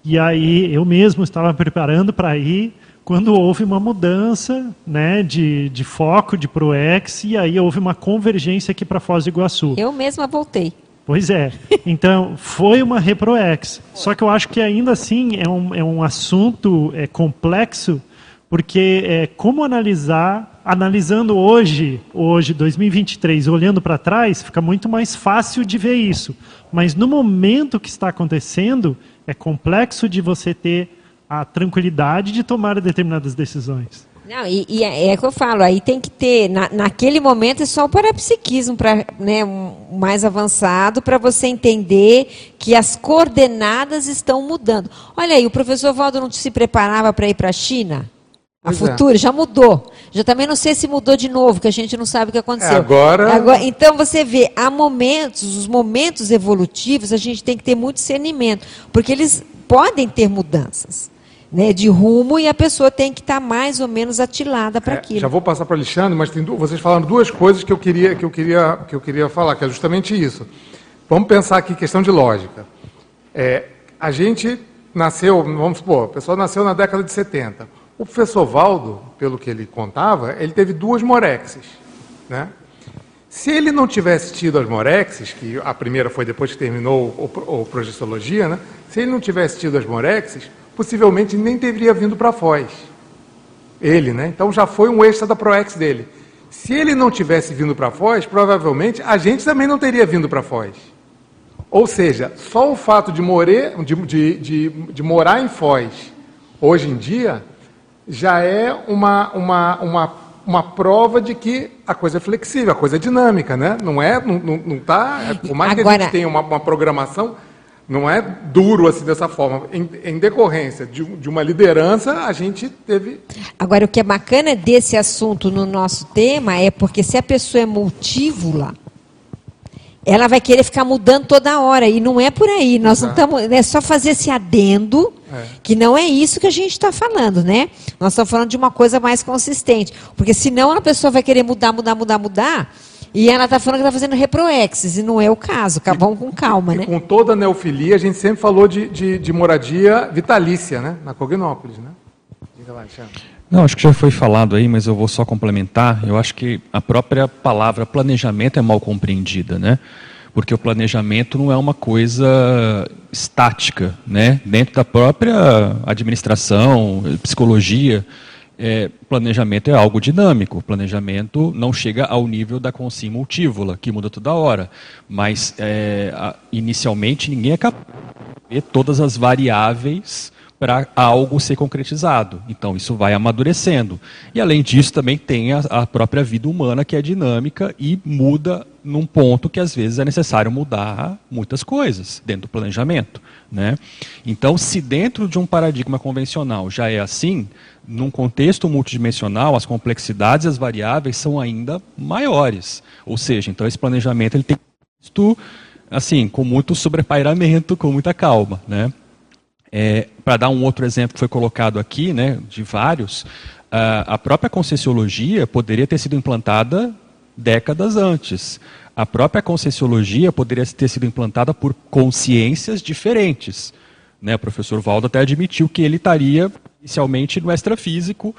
E aí eu mesmo estava preparando para ir quando houve uma mudança né, de, de foco de ProEx e aí houve uma convergência aqui para Foz do Iguaçu. Eu mesma voltei. Pois é. Então, foi uma ReproEx. Só que eu acho que ainda assim é um, é um assunto é, complexo, porque é, como analisar analisando hoje, hoje 2023, olhando para trás, fica muito mais fácil de ver isso. Mas no momento que está acontecendo, é complexo de você ter a tranquilidade de tomar determinadas decisões. Não, e, e é, é que eu falo, aí tem que ter, na, naquele momento é só o parapsiquismo para né, um, mais avançado para você entender que as coordenadas estão mudando. Olha aí, o professor Valdo não se preparava para ir para a China? A pois Futura é. já mudou. Já também não sei se mudou de novo, que a gente não sabe o que aconteceu. É agora... agora... Então você vê, há momentos, os momentos evolutivos, a gente tem que ter muito discernimento, porque eles podem ter mudanças. Né, de rumo e a pessoa tem que estar tá mais ou menos atilada para é, aquilo. Já vou passar para o Alexandre, mas tem, vocês falaram duas coisas que eu queria que eu queria que eu queria falar, que é justamente isso. Vamos pensar aqui questão de lógica. É, a gente nasceu, vamos supor, a pessoa nasceu na década de 70. O professor Valdo, pelo que ele contava, ele teve duas morexes. Né? Se ele não tivesse tido as morexes, que a primeira foi depois que terminou o, o progestologia, né? se ele não tivesse tido as morexes, possivelmente nem teria vindo para Foz. Ele, né? Então já foi um extra da Proex dele. Se ele não tivesse vindo para Foz, provavelmente a gente também não teria vindo para Foz. Ou seja, só o fato de, more, de, de, de, morar em Foz hoje em dia já é uma, uma, uma, uma prova de que a coisa é flexível, a coisa é dinâmica, né? Não é, não, não, não tá, por mais Agora... que a gente tenha uma, uma programação, não é duro assim dessa forma. Em, em decorrência de, de, uma liderança, a gente teve. Agora, o que é bacana desse assunto no nosso tema é porque se a pessoa é multívola, ela vai querer ficar mudando toda hora. E não é por aí. Nós não estamos. É só fazer esse adendo, é. que não é isso que a gente está falando, né? Nós estamos falando de uma coisa mais consistente. Porque senão a pessoa vai querer mudar, mudar, mudar, mudar. E ela está falando que está fazendo reproexes, e não é o caso. Vamos com calma, e, né? E com toda a neofilia, a gente sempre falou de, de, de moradia vitalícia, né? Na Cognópolis, né? Diga lá, Alexandre. Não, acho que já foi falado aí, mas eu vou só complementar. Eu acho que a própria palavra planejamento é mal compreendida, né? Porque o planejamento não é uma coisa estática, né? Dentro da própria administração, psicologia, é, planejamento é algo dinâmico. Planejamento não chega ao nível da consim multívola, que muda toda hora. Mas, é, a, inicialmente, ninguém é capaz de ver todas as variáveis para algo ser concretizado. Então, isso vai amadurecendo. E, além disso, também tem a, a, própria vida humana, que é dinâmica e muda num ponto que, às vezes, é necessário mudar muitas coisas dentro do planejamento. Né? Então, se dentro de um paradigma convencional já é assim, num contexto multidimensional, as complexidades e as variáveis são ainda maiores. Ou seja, então, esse planejamento ele tem que assim, com muito sobrepairamento, com muita calma. Né? É, Para dar um outro exemplo que foi colocado aqui, né, de vários, a própria Conscienciologia poderia ter sido implantada décadas antes. A própria Conscienciologia poderia ter sido implantada por consciências diferentes. Né? O professor Valdo até admitiu que ele estaria inicialmente no extrafísico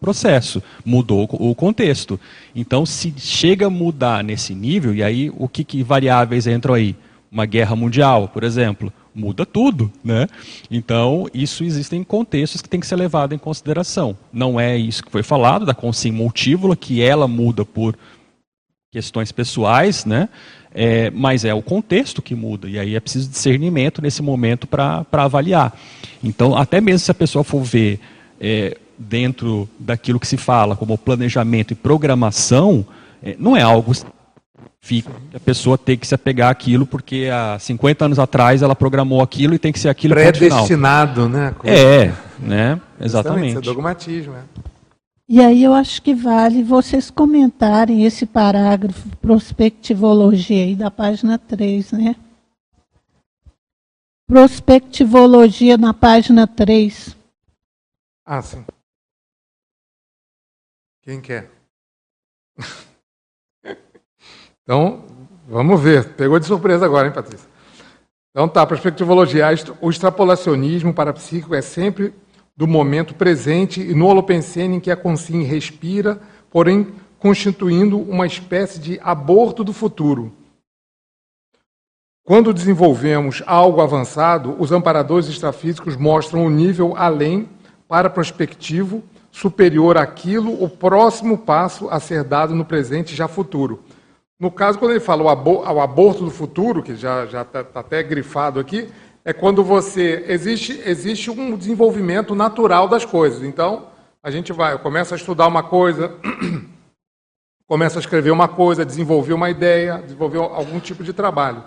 processo, mudou o contexto. Então, se chega a mudar nesse nível, e aí o que, que variáveis entram aí? Uma guerra mundial, por exemplo, muda tudo, né? Então, isso existem contextos que tem que ser levado em consideração. Não é isso que foi falado da consciência multívola, que ela muda por questões pessoais, né? É, mas é o contexto que muda, e aí é preciso discernimento nesse momento para avaliar. Então, até mesmo se a pessoa for ver é, dentro daquilo que se fala como planejamento e programação, é, não é algo fica que a pessoa tem que se apegar àquilo porque há 50 anos atrás ela programou aquilo e tem que ser aquilo predestinado, né? É, né? Exatamente. Isso é dogmatismo, é. E aí eu acho que vale vocês comentarem esse parágrafo prospectivologia aí da página 3, né? Prospectivologia na página 3. Ah, sim. Quem quer? Então, vamos ver. Pegou de surpresa agora, hein, Patrícia? Então tá, perspectivologia. O extrapolacionismo parapsíquico é sempre do momento presente e no holopensene em que a consciência respira, porém constituindo uma espécie de aborto do futuro. Quando desenvolvemos algo avançado, os amparadores extrafísicos mostram o um nível além para prospectivo superior àquilo, o próximo passo a ser dado no presente já futuro. No caso, quando ele fala o, aborto do futuro, que já está tá até grifado aqui, é quando você existe existe um desenvolvimento natural das coisas. Então a gente vai, começa a estudar uma coisa, começa a escrever uma coisa, desenvolver uma ideia, desenvolver algum tipo de trabalho.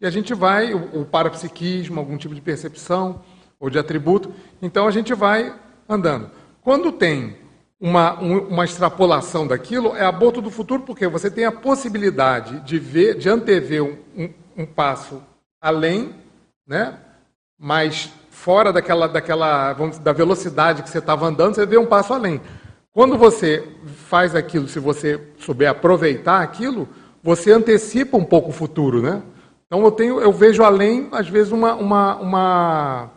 E a gente vai, o, o parapsiquismo, algum tipo de percepção ou de atributo. Então a gente vai andando. Quando tem uma, um, uma extrapolação daquilo, é aborto do futuro, porque você tem a possibilidade de ver, de antever um, um, um passo além né? Mas fora daquela, daquela vamos, da velocidade que você estava andando, você deu um passo além. Quando você faz aquilo, se você souber aproveitar aquilo, você antecipa um pouco o futuro, né? Então eu tenho, eu vejo além, às vezes uma, uma, uma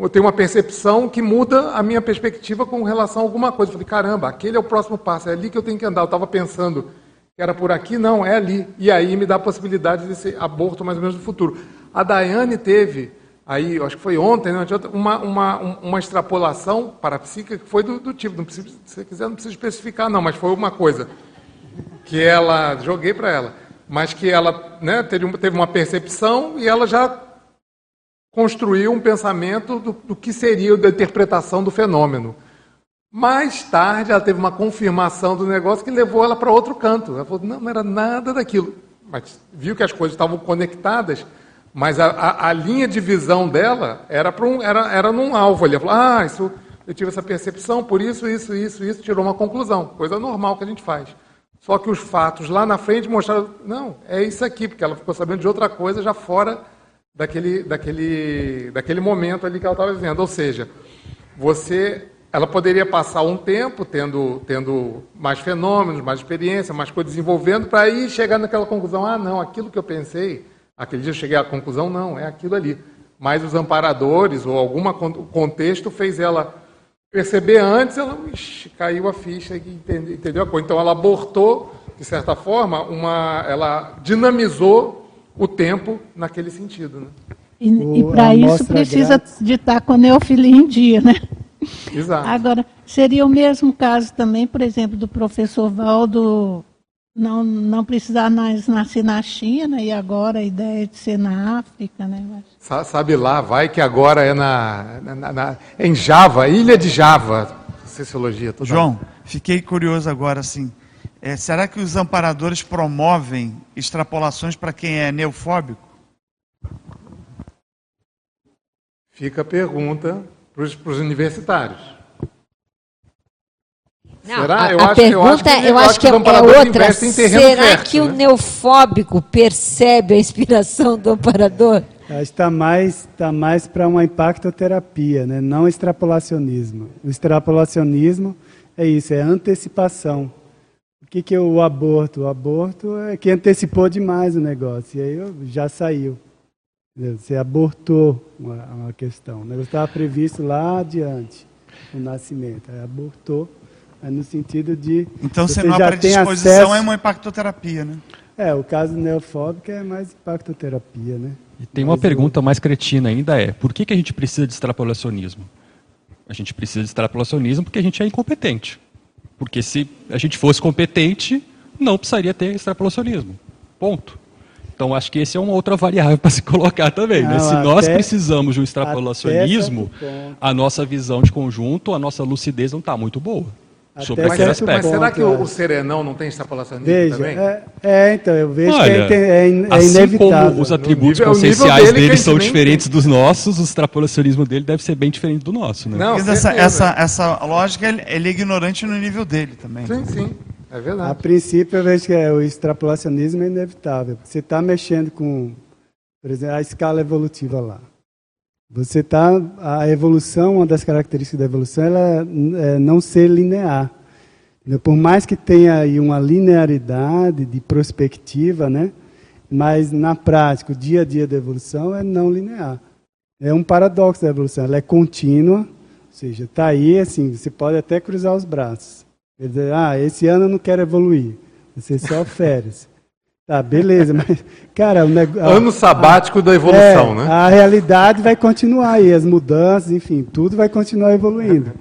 eu tenho uma percepção que muda a minha perspectiva com relação a alguma coisa. Eu falei, caramba, aquele é o próximo passo, é ali que eu tenho que andar. Eu estava pensando que era por aqui, não, é ali. E aí me dá a possibilidade desse aborto mais ou menos do futuro. A Daiane teve, aí, acho que foi ontem, né, uma, uma, uma extrapolação parapsíquica que foi do, do tipo, não precisa, se você quiser, não precisa especificar, não, mas foi uma coisa que ela, joguei para ela, mas que ela né, teve, teve uma percepção e ela já construiu um pensamento do, do que seria a interpretação do fenômeno. Mais tarde, ela teve uma confirmação do negócio que levou ela para outro canto. Ela falou: não, não era nada daquilo. Mas viu que as coisas estavam conectadas. Mas a, a, a, linha de visão dela era, um, era, era num alvo. Ela falou, ah, isso, eu tive essa percepção, por isso, isso, isso, isso, tirou uma conclusão. Coisa normal que a gente faz. Só que os fatos lá na frente mostraram, não, é isso aqui, porque ela ficou sabendo de outra coisa já fora daquele, daquele, daquele momento ali que ela estava vivendo. Ou seja, você, ela poderia passar um tempo tendo, tendo mais fenômenos, mais experiência, mais coisas desenvolvendo, para aí chegar naquela conclusão, ah, não, aquilo que eu pensei Aquele dia eu cheguei à conclusão, não, é aquilo ali. Mas os amparadores ou algum contexto fez ela perceber antes, ela ixi, caiu a ficha e entendeu, a coisa. Então ela abortou, de certa forma, uma, ela dinamizou o tempo naquele sentido. Né? E, e para isso precisa grátis. de estar com a neofilia em dia, né? Exato. Agora, seria o mesmo caso também, por exemplo, do professor Valdo não, não precisar mais nascer na China e agora a ideia de ser na África, né? Sabe lá, vai que agora é na, na, na em Java, ilha de Java, sociologia. João, fiquei curioso agora assim. É, será que os amparadores promovem extrapolações para quem é neofóbico? Fica a pergunta para os universitários. Não, Será? A, eu a acho, pergunta, eu acho que, eu acho que, é, é outra. Será fértil, que né? o neofóbico percebe a inspiração do amparador? Está mais, tá mais para uma impactoterapia, né? não extrapolacionismo. O extrapolacionismo é isso, é antecipação. O que, que é o aborto? O aborto é que antecipou demais o negócio, e aí já saiu. Você abortou uma, uma questão. O negócio estava previsto lá adiante, o nascimento. Aí abortou, aí no sentido de. Então, se não há predisposição, acesso... é uma impactoterapia, né? É, o caso neofóbico é mais impactoterapia, né? E tem uma Mas pergunta eu... mais cretina ainda: é por que, que a gente precisa de extrapolacionismo? A gente precisa de extrapolacionismo porque a gente é incompetente. Porque se a gente fosse competente, não precisaria ter extrapolacionismo. Ponto. Então, acho que esse é uma outra variável para se colocar também. Né? Não, né? Se até, nós precisamos de um extrapolacionismo, a nossa visão de conjunto, a nossa lucidez não está muito boa. Sobre mas, mas será que o, o, serenão não tem extrapolacionismo Veja, também? É, é, então, eu vejo Olha, que é, é, é assim inevitável. como os atributos nível, conscienciais dele, dele são diferentes dos nossos, o extrapolacionismo dele deve ser bem diferente do nosso. Né? Não, essa, essa, essa lógica, ele é ignorante no nível dele também. Sim, sim. É verdade. A princípio, eu vejo que é, o extrapolacionismo é inevitável. Você está mexendo com, por exemplo, a escala evolutiva lá. Você está a evolução, uma das características da evolução, ela é não ser linear. Por mais que tenha aí uma linearidade de perspectiva, né? Mas na prática, o dia a dia da evolução é não linear. É um paradoxo da evolução. Ela é contínua, ou seja, está aí, assim, você pode até cruzar os braços. Quer dizer, ah, esse ano eu não quero evoluir. Você só férias. Tá, beleza, mas, cara, o negócio. Ano sabático a, da evolução, é, né? A realidade vai continuar aí, as mudanças, enfim, tudo vai continuar evoluindo.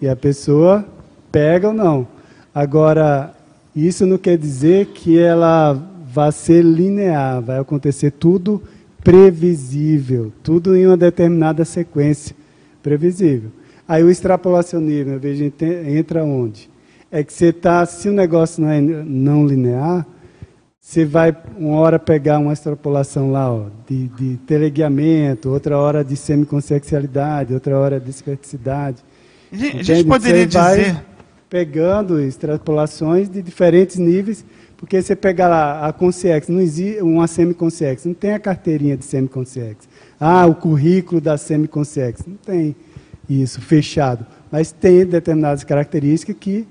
E a pessoa pega ou não. Agora, isso não quer dizer que ela vai ser linear, vai acontecer tudo previsível, tudo em uma determinada sequência previsível. Aí o extrapolacionismo, eu vejo, entra onde? é que você está, se o negócio não é não linear, você vai uma hora pegar uma extrapolação lá ó, de, de teleguiamento, outra hora de semiconsexialidade, outra hora de esperticidade. A gente poderia você dizer... pegando extrapolações de diferentes níveis, porque você pega lá a consciex, não existe uma semiconsciex, não tem a carteirinha de semiconsciex. Ah, o currículo da semiconsciex, não tem isso fechado, mas tem determinadas características que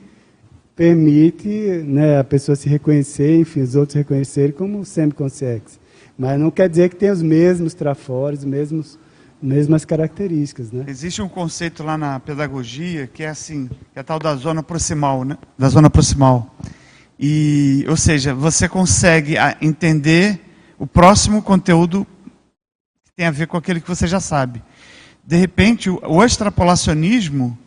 permite né, a pessoa se reconhecer, enfim, os outros reconhecerem como semiconscientes. Mas não quer dizer que tem os mesmos trafores, os mesmos mesmas características, né? Existe um conceito lá na pedagogia que é assim, que é tal da zona proximal, né? Da zona proximal. E, ou seja, você consegue ah, entender o próximo conteúdo que tem a ver com aquele que você já sabe. De repente, o extrapolacionismo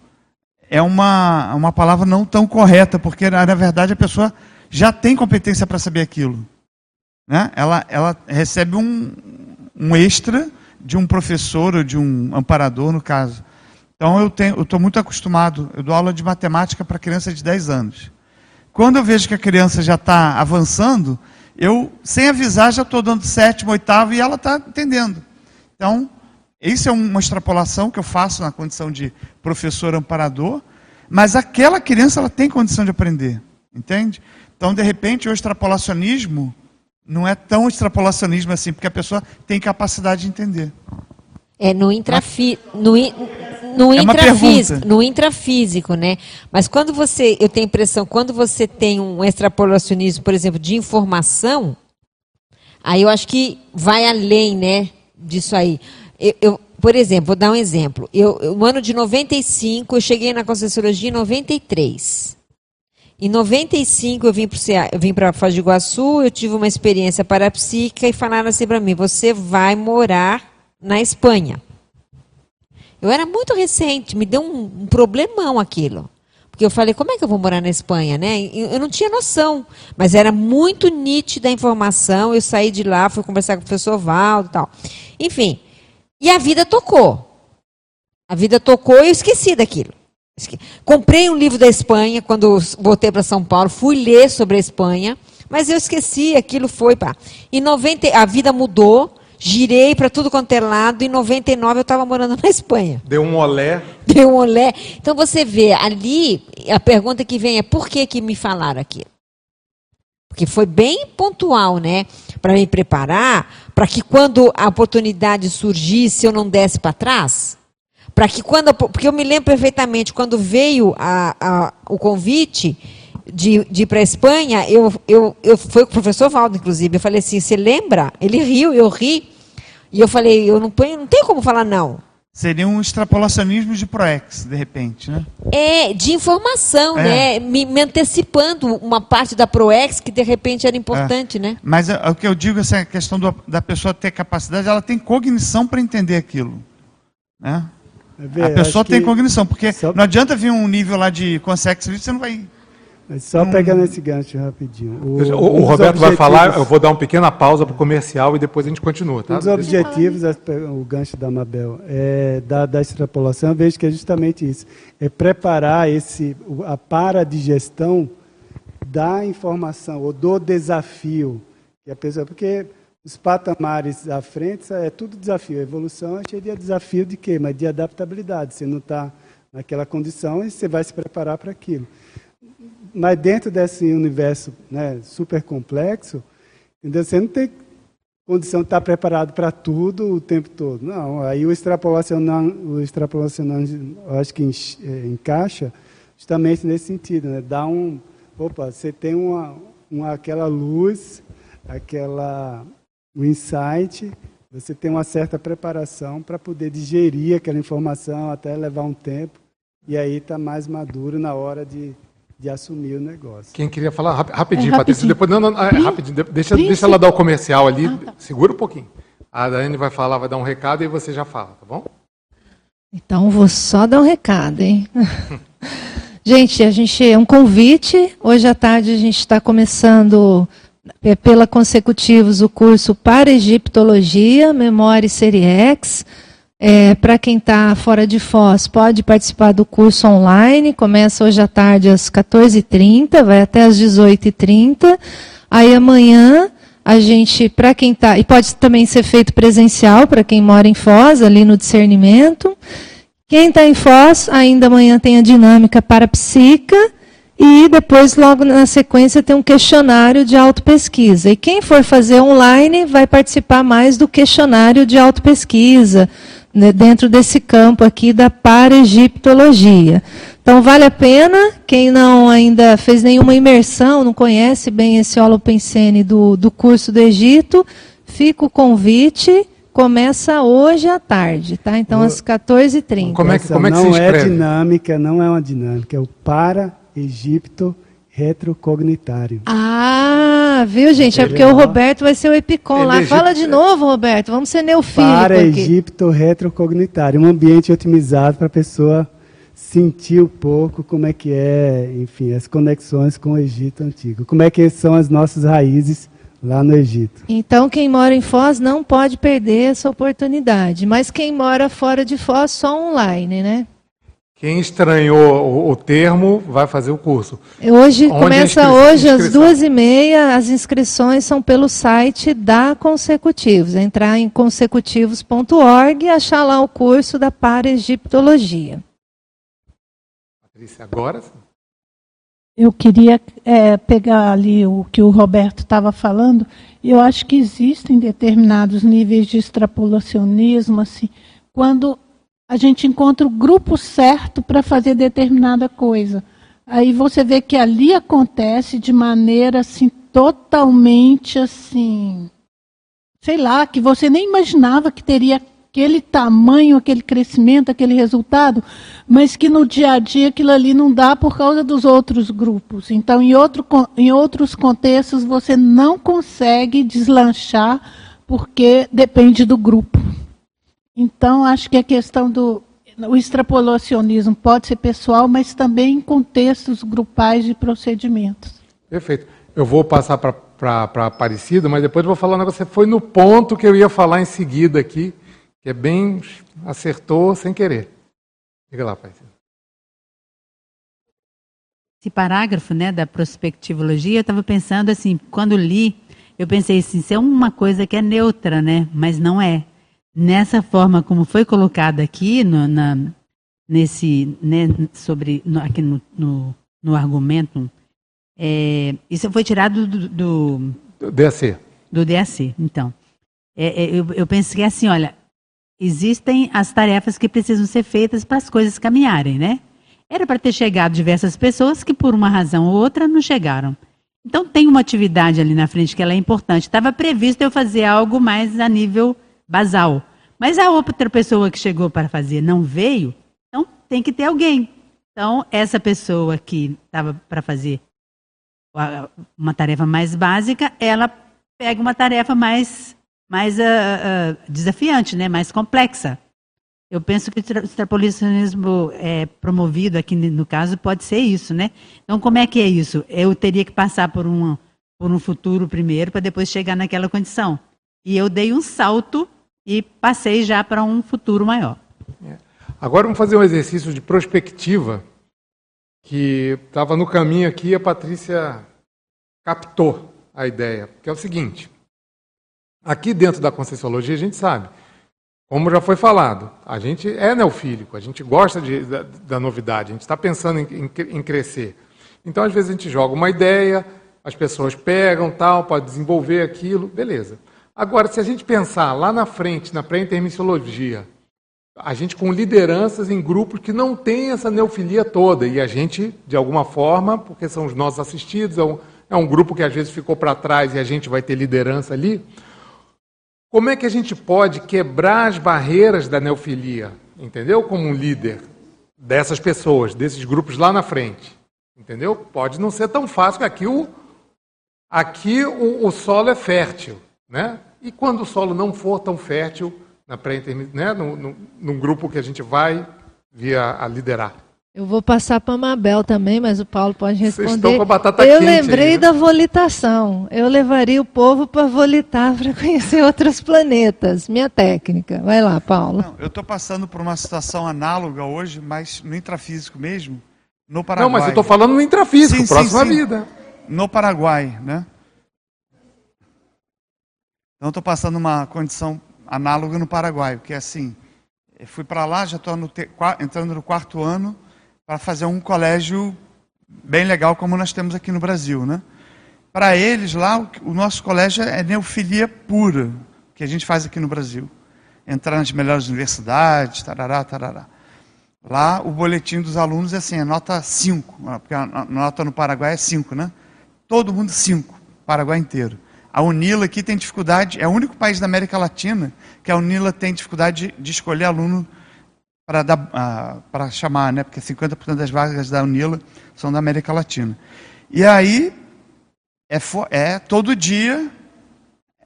é uma, uma palavra não tão correta, porque na, verdade a pessoa já tem competência para saber aquilo. Né? Ela, ela recebe um, um extra de um professor ou de um amparador, no caso. Então eu estou muito acostumado, eu dou aula de matemática para criança de 10 anos. Quando eu vejo que a criança já está avançando, eu, sem avisar, já estou dando sétimo, oitavo e ela está entendendo. Então, isso é uma extrapolação que eu faço na condição de professor amparador, mas aquela criança ela tem condição de aprender, entende? Então, de repente, o extrapolacionismo não é tão extrapolacionismo assim, porque a pessoa tem capacidade de entender. É no, intrafi, no, no, é intrafísico, no intrafísico, né? Mas quando você, eu tenho a impressão, quando você tem um extrapolacionismo, por exemplo, de informação, aí eu acho que vai além, né, disso aí. Eu, eu, por exemplo, vou dar um exemplo. Eu, no ano de 95, eu cheguei na Conscienciologia em 93. Em 95, eu vim para Foz do Iguaçu, eu tive uma experiência parapsíquica e falaram assim para mim: você vai morar na Espanha. Eu era muito recente, me deu um, um problemão aquilo. Porque eu falei, como é que eu vou morar na Espanha, né? Eu não tinha noção, mas era muito nítida a informação. Eu saí de lá, fui conversar com o professor Valdo e tal. Enfim, e a vida tocou. A vida tocou e eu esqueci daquilo. Comprei um livro da Espanha quando voltei para São Paulo, fui ler sobre a Espanha, mas eu esqueci, aquilo foi para. Em 90, a vida mudou, girei para tudo quanto é lado, em 99 eu estava morando na Espanha. Deu um olé. Deu um olé. Então você vê, ali, a pergunta que vem é por que, que me falaram aquilo? Porque foi bem pontual, né? Para me preparar, para que quando a oportunidade surgisse eu não desse para trás. Para que quando. Porque eu me lembro perfeitamente, quando veio a, a, o convite de, de ir para a Espanha, eu, eu, eu fui com o professor Valdo, inclusive. Eu falei assim: você lembra? Ele riu, eu ri. E eu falei, eu não, ponho, não tenho como falar não. Seria um extrapolacionismo de ProEx, de repente, né? É, de informação, é. né? Me, me, antecipando uma parte da ProEx que de repente era importante, é. né? Mas é, o que eu digo, essa questão do, da pessoa ter capacidade, ela tem cognição para entender aquilo. Né? É a pessoa tem cognição, porque só... não adianta vir um nível lá de consex você não vai mas só hum. pegando esse gancho rapidinho. O, o, o Roberto vai falar, eu vou dar uma pequena pausa para o comercial e depois a gente continua. Tá? Um dos objetivos, o gancho da Mabel, é, da, da extrapolação, eu vejo que é justamente isso. É preparar esse, a paradigestão da informação, ou do desafio. Que a pessoa, porque os patamares à frente é tudo desafio. A evolução é cheia de desafio de quê? Mas de adaptabilidade. Você não está naquela condição e você vai se preparar para aquilo mas dentro desse universo né, super complexo, entendeu? você não tem condição de estar preparado para tudo o tempo todo. Não, aí o extrapolacionando, o extrapolacionando eu acho que é, encaixa justamente nesse sentido, né? Dá um, opa, você tem uma, uma aquela luz, aquela o insight, você tem uma certa preparação para poder digerir aquela informação até levar um tempo e aí está mais maduro na hora de de assumir o negócio. Quem queria falar rapidinho, é, rapidinho. Patrícia, depois não, não, é, rapidinho, deixa, deixa ela dar o comercial ali, ah, tá. segura um pouquinho. A Dani vai falar, vai dar um recado e você já fala, tá bom? Então vou só dar um recado, hein? gente, a gente é um convite. Hoje à tarde a gente está começando é, pela consecutivos o curso para egiptologia, memória e série X. É, Para quem está fora de Foz, pode participar do curso online. Começa hoje à tarde às 14h30, vai até às 18h30. Aí amanhã a gente, para quem está, e pode também ser feito presencial para quem mora em Foz, ali no discernimento. Quem está em Foz, ainda amanhã tem a dinâmica para psica. E depois, logo na sequência, tem um questionário de autopesquisa. E quem for fazer online vai participar mais do questionário de autopesquisa né, dentro desse campo aqui da paragiptologia. Então vale a pena, quem não ainda fez nenhuma imersão, não conhece bem esse holopensene do, do curso do Egito, fica o convite, começa hoje à tarde, tá? Então às 14h30. Como é que, como é que não é dinâmica, não é uma dinâmica, é o para Egipto retrocognitário. Ah, viu, gente? É porque o Roberto vai ser o Epicom lá. Fala de novo, Roberto. Vamos ser neofílico Para aqui. Egipto retrocognitário. Um ambiente otimizado para a pessoa sentir um pouco como é que é, enfim, as conexões com o Egito antigo. Como é que são as nossas raízes lá no Egito. Então, quem mora em Foz não pode perder essa oportunidade. Mas quem mora fora de Foz, só online, né? Quem estranhou o, termo vai fazer o curso. Hoje Onde começa hoje às duas e meia. As inscrições são pelo site da Consecutivos. Entrar em consecutivos.org e achar lá o curso da Paraegiptologia. Patrícia, agora Eu queria é, pegar ali o que o Roberto estava falando. Eu acho que existem determinados níveis de extrapolacionismo, assim, quando a gente encontra o grupo certo para fazer determinada coisa. Aí você vê que ali acontece de maneira assim totalmente assim, sei lá, que você nem imaginava que teria aquele tamanho, aquele crescimento, aquele resultado, mas que no dia a dia aquilo ali não dá por causa dos outros grupos. Então, em, outro, em outros contextos, você não consegue deslanchar porque depende do grupo. Então, acho que a questão do o extrapolacionismo pode ser pessoal, mas também em contextos grupais de procedimentos. Perfeito. Eu vou passar para a Aparecida, mas depois vou falar um negócio. Você foi no ponto que eu ia falar em seguida aqui, que é bem. acertou sem querer. Diga lá, Aparecida. Esse parágrafo né, da prospectivologia, eu estava pensando assim, quando li, eu pensei assim, isso é uma coisa que é neutra, né? Mas não é nessa forma como foi colocada aqui no, na, nesse né, sobre no, aqui no, no, no argumento é, isso foi tirado do, do, do DAC do DAC então. É, é, eu, eu pensei assim olha existem as tarefas que precisam ser feitas para as coisas caminharem né? Era para ter chegado diversas pessoas que por uma razão ou outra não chegaram. Então tem uma atividade ali na frente que ela é importante. Estava previsto eu fazer algo mais a nível basal. Mas a outra pessoa que chegou para fazer não veio, então tem que ter alguém. Então, essa pessoa que estava para fazer uma tarefa mais básica, ela pega uma tarefa mais, mais uh, uh, desafiante, né? mais complexa. Eu penso que o extrapolacionismo é, promovido aqui no caso pode ser isso, né? Então, como é que é isso? Eu teria que passar por um, por um futuro primeiro para depois chegar naquela condição. E eu dei um salto e passei já para um futuro maior. É. Agora vamos fazer um exercício de prospectiva que estava no caminho aqui e a Patrícia captou a ideia, que é o seguinte: aqui dentro da Conscienciologia a gente sabe, como já foi falado, a gente é neofílico, a gente gosta de, da, da, novidade, a gente está pensando em, em, em crescer. Então, às vezes, a gente joga uma ideia, as pessoas pegam, tal, pode desenvolver aquilo, beleza. Agora, se a gente pensar lá na frente, na pré-intermissiologia, a gente com lideranças em grupos que não tem essa neofilia toda, e a gente, de alguma forma, porque são os nossos assistidos, é um, é um grupo que às vezes ficou para trás e a gente vai ter liderança ali, como é que a gente pode quebrar as barreiras da neofilia, entendeu? Como um líder dessas pessoas, desses grupos lá na frente, entendeu? Pode não ser tão fácil, aqui o, aqui o, o solo é fértil, né? E quando o solo não for tão fértil, na pré né, no, no, num grupo que a gente vai via a liderar. Eu vou passar para a Mabel também, mas o Paulo pode responder. Vocês estão com a batata Eu quente lembrei aí, né? da volitação. Eu levaria o povo para volitar para conhecer outros planetas. Minha técnica. Vai lá, Paulo. Não, eu estou passando por uma situação análoga hoje, mas no intrafísico mesmo, no Paraguai. Não, mas eu estou falando no intrafísico, sim, próxima sim, sim. vida. No Paraguai, né? Então, estou passando uma condição análoga no Paraguai, porque assim, fui para lá, já estou entrando no quarto ano, para fazer um colégio bem legal como nós temos aqui no Brasil, né? Para eles lá, o, o nosso colégio é neofilia pura, que a gente faz aqui no Brasil. Entrar nas melhores universidades, tarará, tarará. Lá, o boletim dos alunos é assim, é nota 5, porque a nota no Paraguai é 5, né? Todo mundo 5, Paraguai inteiro. A UNILA aqui tem dificuldade, é o único país da América Latina que a UNILA tem dificuldade de, escolher aluno para, dar, uh, para chamar, né? porque 50% das vagas da UNILA são da América Latina. E aí, é, é todo dia,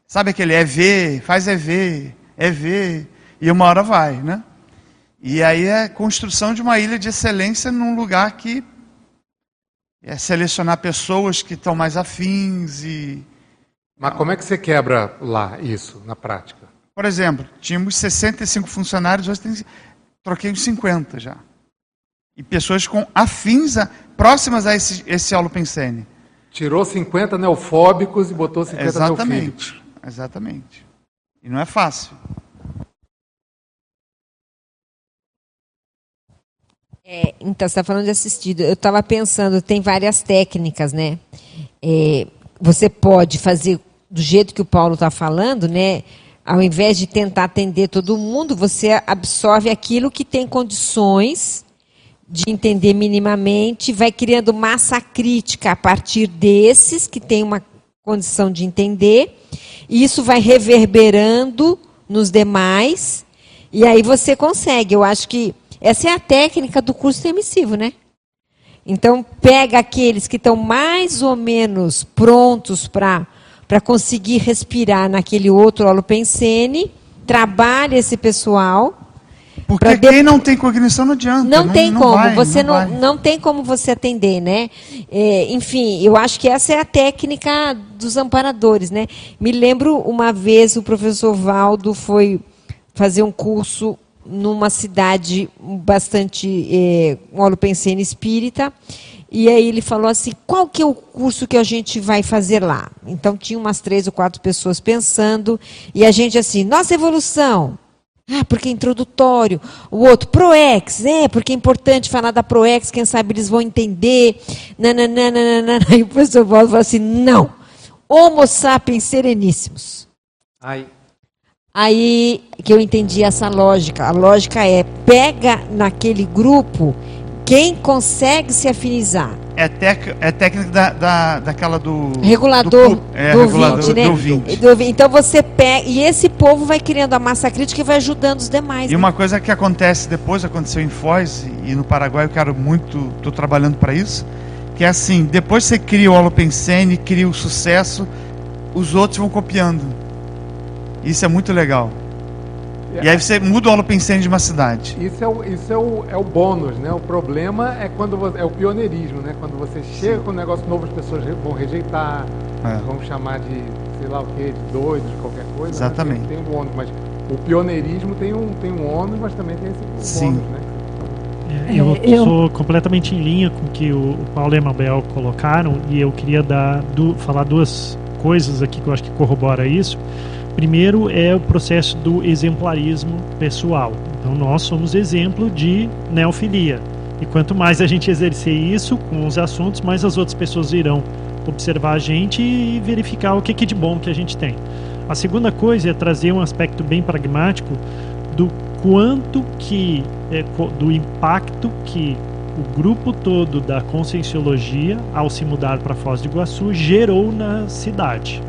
sabe aquele é ver, faz é ver, é e uma hora vai, né? E aí é construção de uma ilha de excelência num lugar que é selecionar pessoas que estão mais afins e mas como é que você quebra lá isso, na prática? Por exemplo, tínhamos 65 funcionários, hoje tem, troquei uns 50 já. E pessoas com afins, a, próximas a esse, esse Pensene. Tirou 50 neofóbicos e botou 50 exatamente, neofílicos. Exatamente. E não é fácil. É, então, você está falando de assistido. Eu estava pensando, tem várias técnicas, né? É, você pode fazer do jeito que o Paulo está falando, né? Ao invés de tentar atender todo mundo, você absorve aquilo que tem condições de entender minimamente, vai criando massa crítica a partir desses que tem uma condição de entender, e isso vai reverberando nos demais, e aí você consegue. Eu acho que essa é a técnica do curso emissivo, né? Então, pega aqueles que estão mais ou menos prontos para conseguir respirar naquele outro holopensene, trabalha esse pessoal. Porque quem não tem cognição não adianta. Não, não tem não como, vai, você não, não, não, tem como você atender, né? É, enfim, eu acho que essa é a técnica dos amparadores, né? Me lembro uma vez o professor Valdo foi fazer um curso numa cidade bastante é, holopensene espírita. E aí ele falou assim, qual que é o curso que a gente vai fazer lá? Então tinha umas três ou quatro pessoas pensando, e a gente assim, nossa evolução. Ah, porque é introdutório. O outro, ProEx, é, porque é importante falar da ProEx, quem sabe eles vão entender. Nananana. Aí o professor Waldo falou assim, não. Homo sapiens sereníssimos. Ai. Aí que eu entendi essa lógica. A lógica é pega naquele grupo quem consegue se afinizar. é, tec, é técnica da, da, daquela do. Regulador. Do, é, do regulador ouvinte, né? do ouvinte. Do, então você pega. E esse povo vai criando a massa crítica e vai ajudando os demais. E né? uma coisa que acontece depois, aconteceu em Foz e no Paraguai, eu quero muito. Estou trabalhando para isso. Que é assim: depois você cria o Holopensene, cria o sucesso, os outros vão copiando. Isso é muito legal. E aí você muda o holopensene de uma cidade. Isso é o, isso é o, é o bônus, né? O problema é quando você, é o pioneirismo, né? Quando você chega Sim. com um negócio novo, as pessoas vão rejeitar, é. vão chamar de, sei lá o quê, de doido, de qualquer coisa. Exatamente. Né? Tem, tem um ônus, mas o pioneirismo tem um, tem um ônus, mas também tem esse Sim. ônus, né? É, eu, é, eu sou completamente em linha com o que o, Paulo e a Mabel colocaram e eu queria dar, do, falar duas coisas aqui que eu acho que corrobora isso. Primeiro é o processo do exemplarismo pessoal. Então nós somos exemplo de neofilia. E quanto mais a gente exercer isso com os assuntos, mais as outras pessoas irão observar a gente e verificar o que, que de bom que a gente tem. A segunda coisa é trazer um aspecto bem pragmático do quanto que é, do impacto que o grupo todo da conscienciologia, ao se mudar para Foz do Iguaçu, gerou na cidade.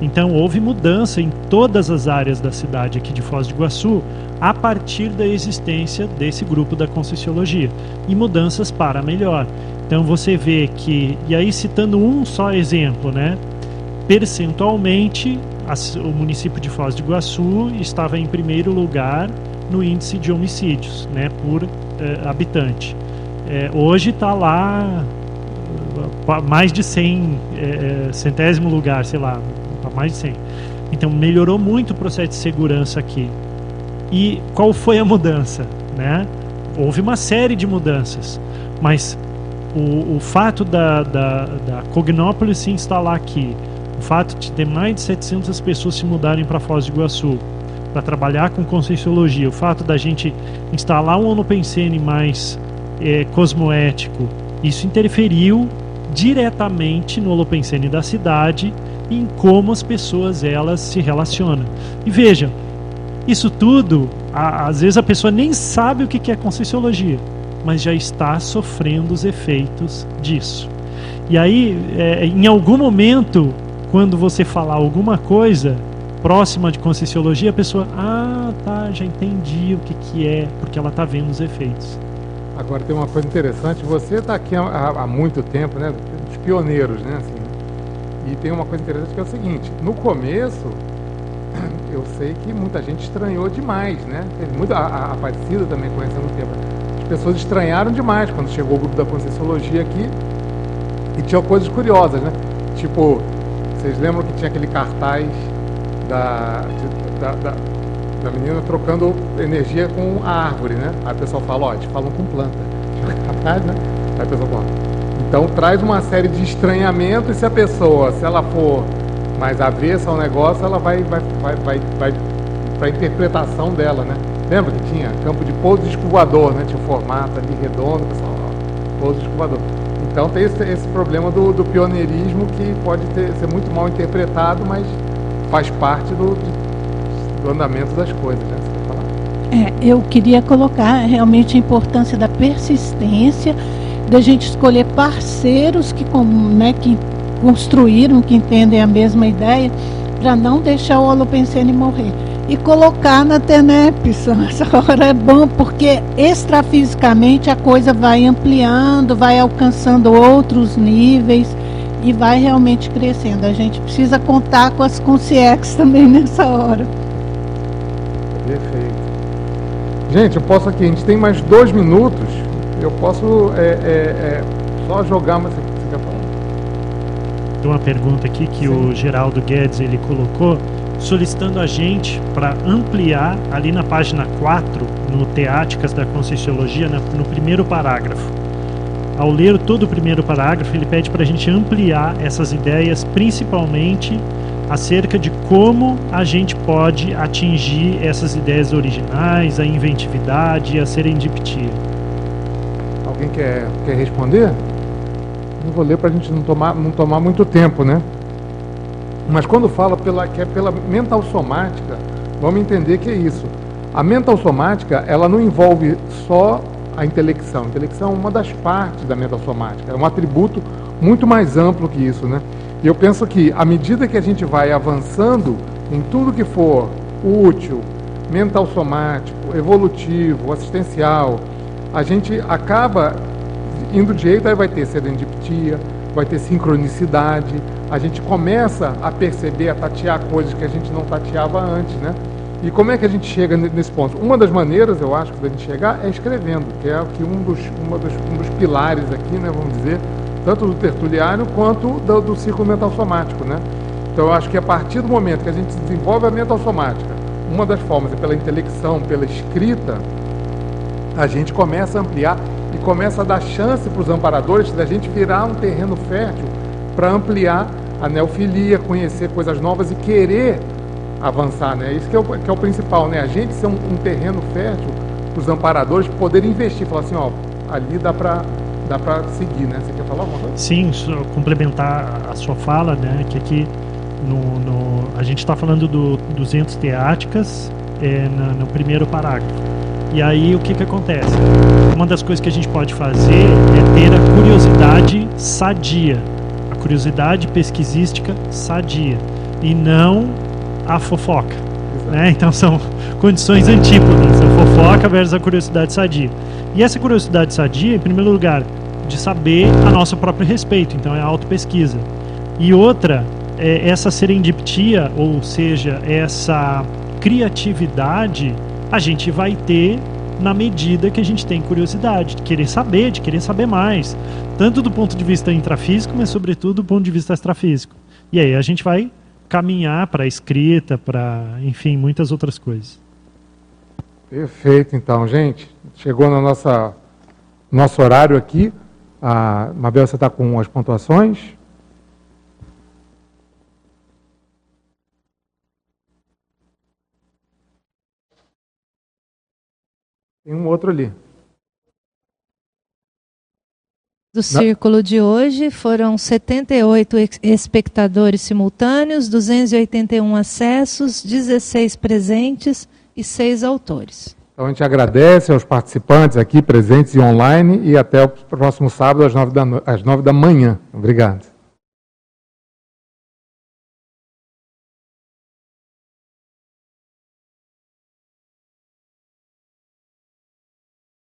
Então houve mudança em todas as áreas da cidade aqui de Foz do Iguaçu a partir da existência desse grupo da Conscienciologia e mudanças para melhor. Então você vê que, e aí citando um só exemplo, né? Percentualmente, o município de Foz do Iguaçu estava em primeiro lugar no índice de homicídios, né, por eh, habitante. Eh, hoje está lá mais de 100, eh, centésimo lugar, sei lá, mais de 100. Então melhorou muito o processo de segurança aqui. E qual foi a mudança? Né? Houve uma série de mudanças, mas o, o fato da, da, da Cognópolis se instalar aqui, o fato de ter mais de 700 pessoas se mudarem para Foz do Iguaçu para trabalhar com conscienciologia, o fato da gente instalar um ONUPENSENE mais é, cosmoético, isso interferiu diretamente no Holopensene da cidade em como as pessoas elas se relacionam. E veja, isso tudo, a, às vezes a pessoa nem sabe o que é conscienciologia, mas já está sofrendo os efeitos disso. E aí, é, em algum momento, quando você falar alguma coisa próxima de conscienciologia, a pessoa, ah, tá, já entendi o que, que é, porque ela está vendo os efeitos. Agora tem uma coisa interessante, você está aqui há, há, muito tempo, né, dos pioneiros, né, assim, e tem uma coisa interessante que é o seguinte: no começo, eu sei que muita gente estranhou demais, né? Teve muita, a, a Aparecida também conhecendo o tempo. As pessoas estranharam demais quando chegou o grupo da Conscienciologia aqui e tinha coisas curiosas, né? Tipo, vocês lembram que tinha aquele cartaz da, da, da, da menina trocando energia com a árvore, né? Aí o pessoal fala, ó, te falam com planta. Cartaz, né? Aí o pessoal fala, então traz uma série de estranhamento e se a pessoa, se ela for mais avessa ao negócio, ela vai, vai, vai, vai, vai para a interpretação dela, né? Lembra que tinha campo de pouso de escovador, né? Tinha um formato ali redondo, pessoal, ó, pouso de escovador. Então tem esse, esse problema do, do, pioneirismo que pode ter, ser muito mal interpretado, mas faz parte do, do andamento das coisas, né? Você quer falar? É, eu queria colocar realmente a importância da persistência da gente escolher parceiros que, né, que construíram, que entendem a mesma ideia, para não deixar o holopensene morrer. E colocar na TENEPS, essa hora é bom, porque extrafisicamente a coisa vai ampliando, vai alcançando outros níveis e vai realmente crescendo. A gente precisa contar com as consciex também nessa hora. Perfeito. Gente, eu posso aqui, a gente tem mais dois minutos eu posso é, é, é, só jogar, mas você, você quer falar? Tem uma pergunta aqui que Sim. o Geraldo Guedes ele colocou, solicitando a gente para ampliar ali na página 4, no Teáticas da Conscienciologia, no primeiro parágrafo. Ao ler todo o primeiro parágrafo, ele pede para a gente ampliar essas ideias, principalmente acerca de como a gente pode atingir essas ideias originais, a inventividade e a serendiptia. Alguém quer, quer responder? Não vou ler para a gente não tomar, não tomar muito tempo, né? Mas quando fala pela, que é pela mental somática, vamos entender que é isso. A mental somática, ela não envolve só a intelecção. A intelecção é uma das partes da somática, é um atributo muito mais amplo que isso, né? E eu penso que à medida que a gente vai avançando em tudo que for útil, mental somático, evolutivo, assistencial, a gente acaba indo de jeito, aí vai ter serendiptia, vai ter sincronicidade, a gente começa a perceber, a tatear coisas que a gente não tateava antes, né? E como é que a gente chega nesse ponto? Uma das maneiras, eu acho, da gente chegar é escrevendo, que é que um dos, uma dos, um dos pilares aqui, né, vamos dizer, tanto do tertuliário quanto do, do ciclo mental somático, né? Então eu acho que a partir do momento que a gente desenvolve a mental somática, uma das formas é pela intelecção, pela escrita, a gente começa a ampliar e começa a dar chance para os amparadores da gente virar um terreno fértil para ampliar a neofilia, conhecer coisas novas e querer avançar, né? Isso que é o, que é o principal, né? A gente ser um, um terreno fértil para os amparadores poderem investir, falar assim, ó, ali dá para dá para seguir, né? Você quer falar alguma coisa? Sim, complementar a sua fala, né? Que aqui no, no a gente está falando do 200 teáticas é, no primeiro parágrafo. E aí o que que acontece? Uma das coisas que a gente pode fazer é ter a curiosidade sadia, a curiosidade pesquisística sadia e não a fofoca. Né? Então são condições antípodas, a fofoca versus a curiosidade sadia. E essa curiosidade sadia, em primeiro lugar, de saber a nosso próprio respeito, então é a autopesquisa. E outra, é essa serendiptia, ou seja, essa criatividade, a gente vai ter na medida que a gente tem curiosidade, de querer saber, de querer saber mais, tanto do ponto de vista intrafísico, mas sobretudo do ponto de vista extrafísico. E aí a gente vai caminhar para a escrita, para, enfim, muitas outras coisas. Perfeito, então, gente. Chegou no nosso horário aqui. A Mabel, você está com as pontuações? Tem um outro ali. Do círculo de hoje foram 78 espectadores simultâneos, 281 acessos, 16 presentes e 6 autores. Então a gente agradece aos participantes aqui presentes e online e até o próximo sábado às 9 da, às 9 da manhã. Obrigado.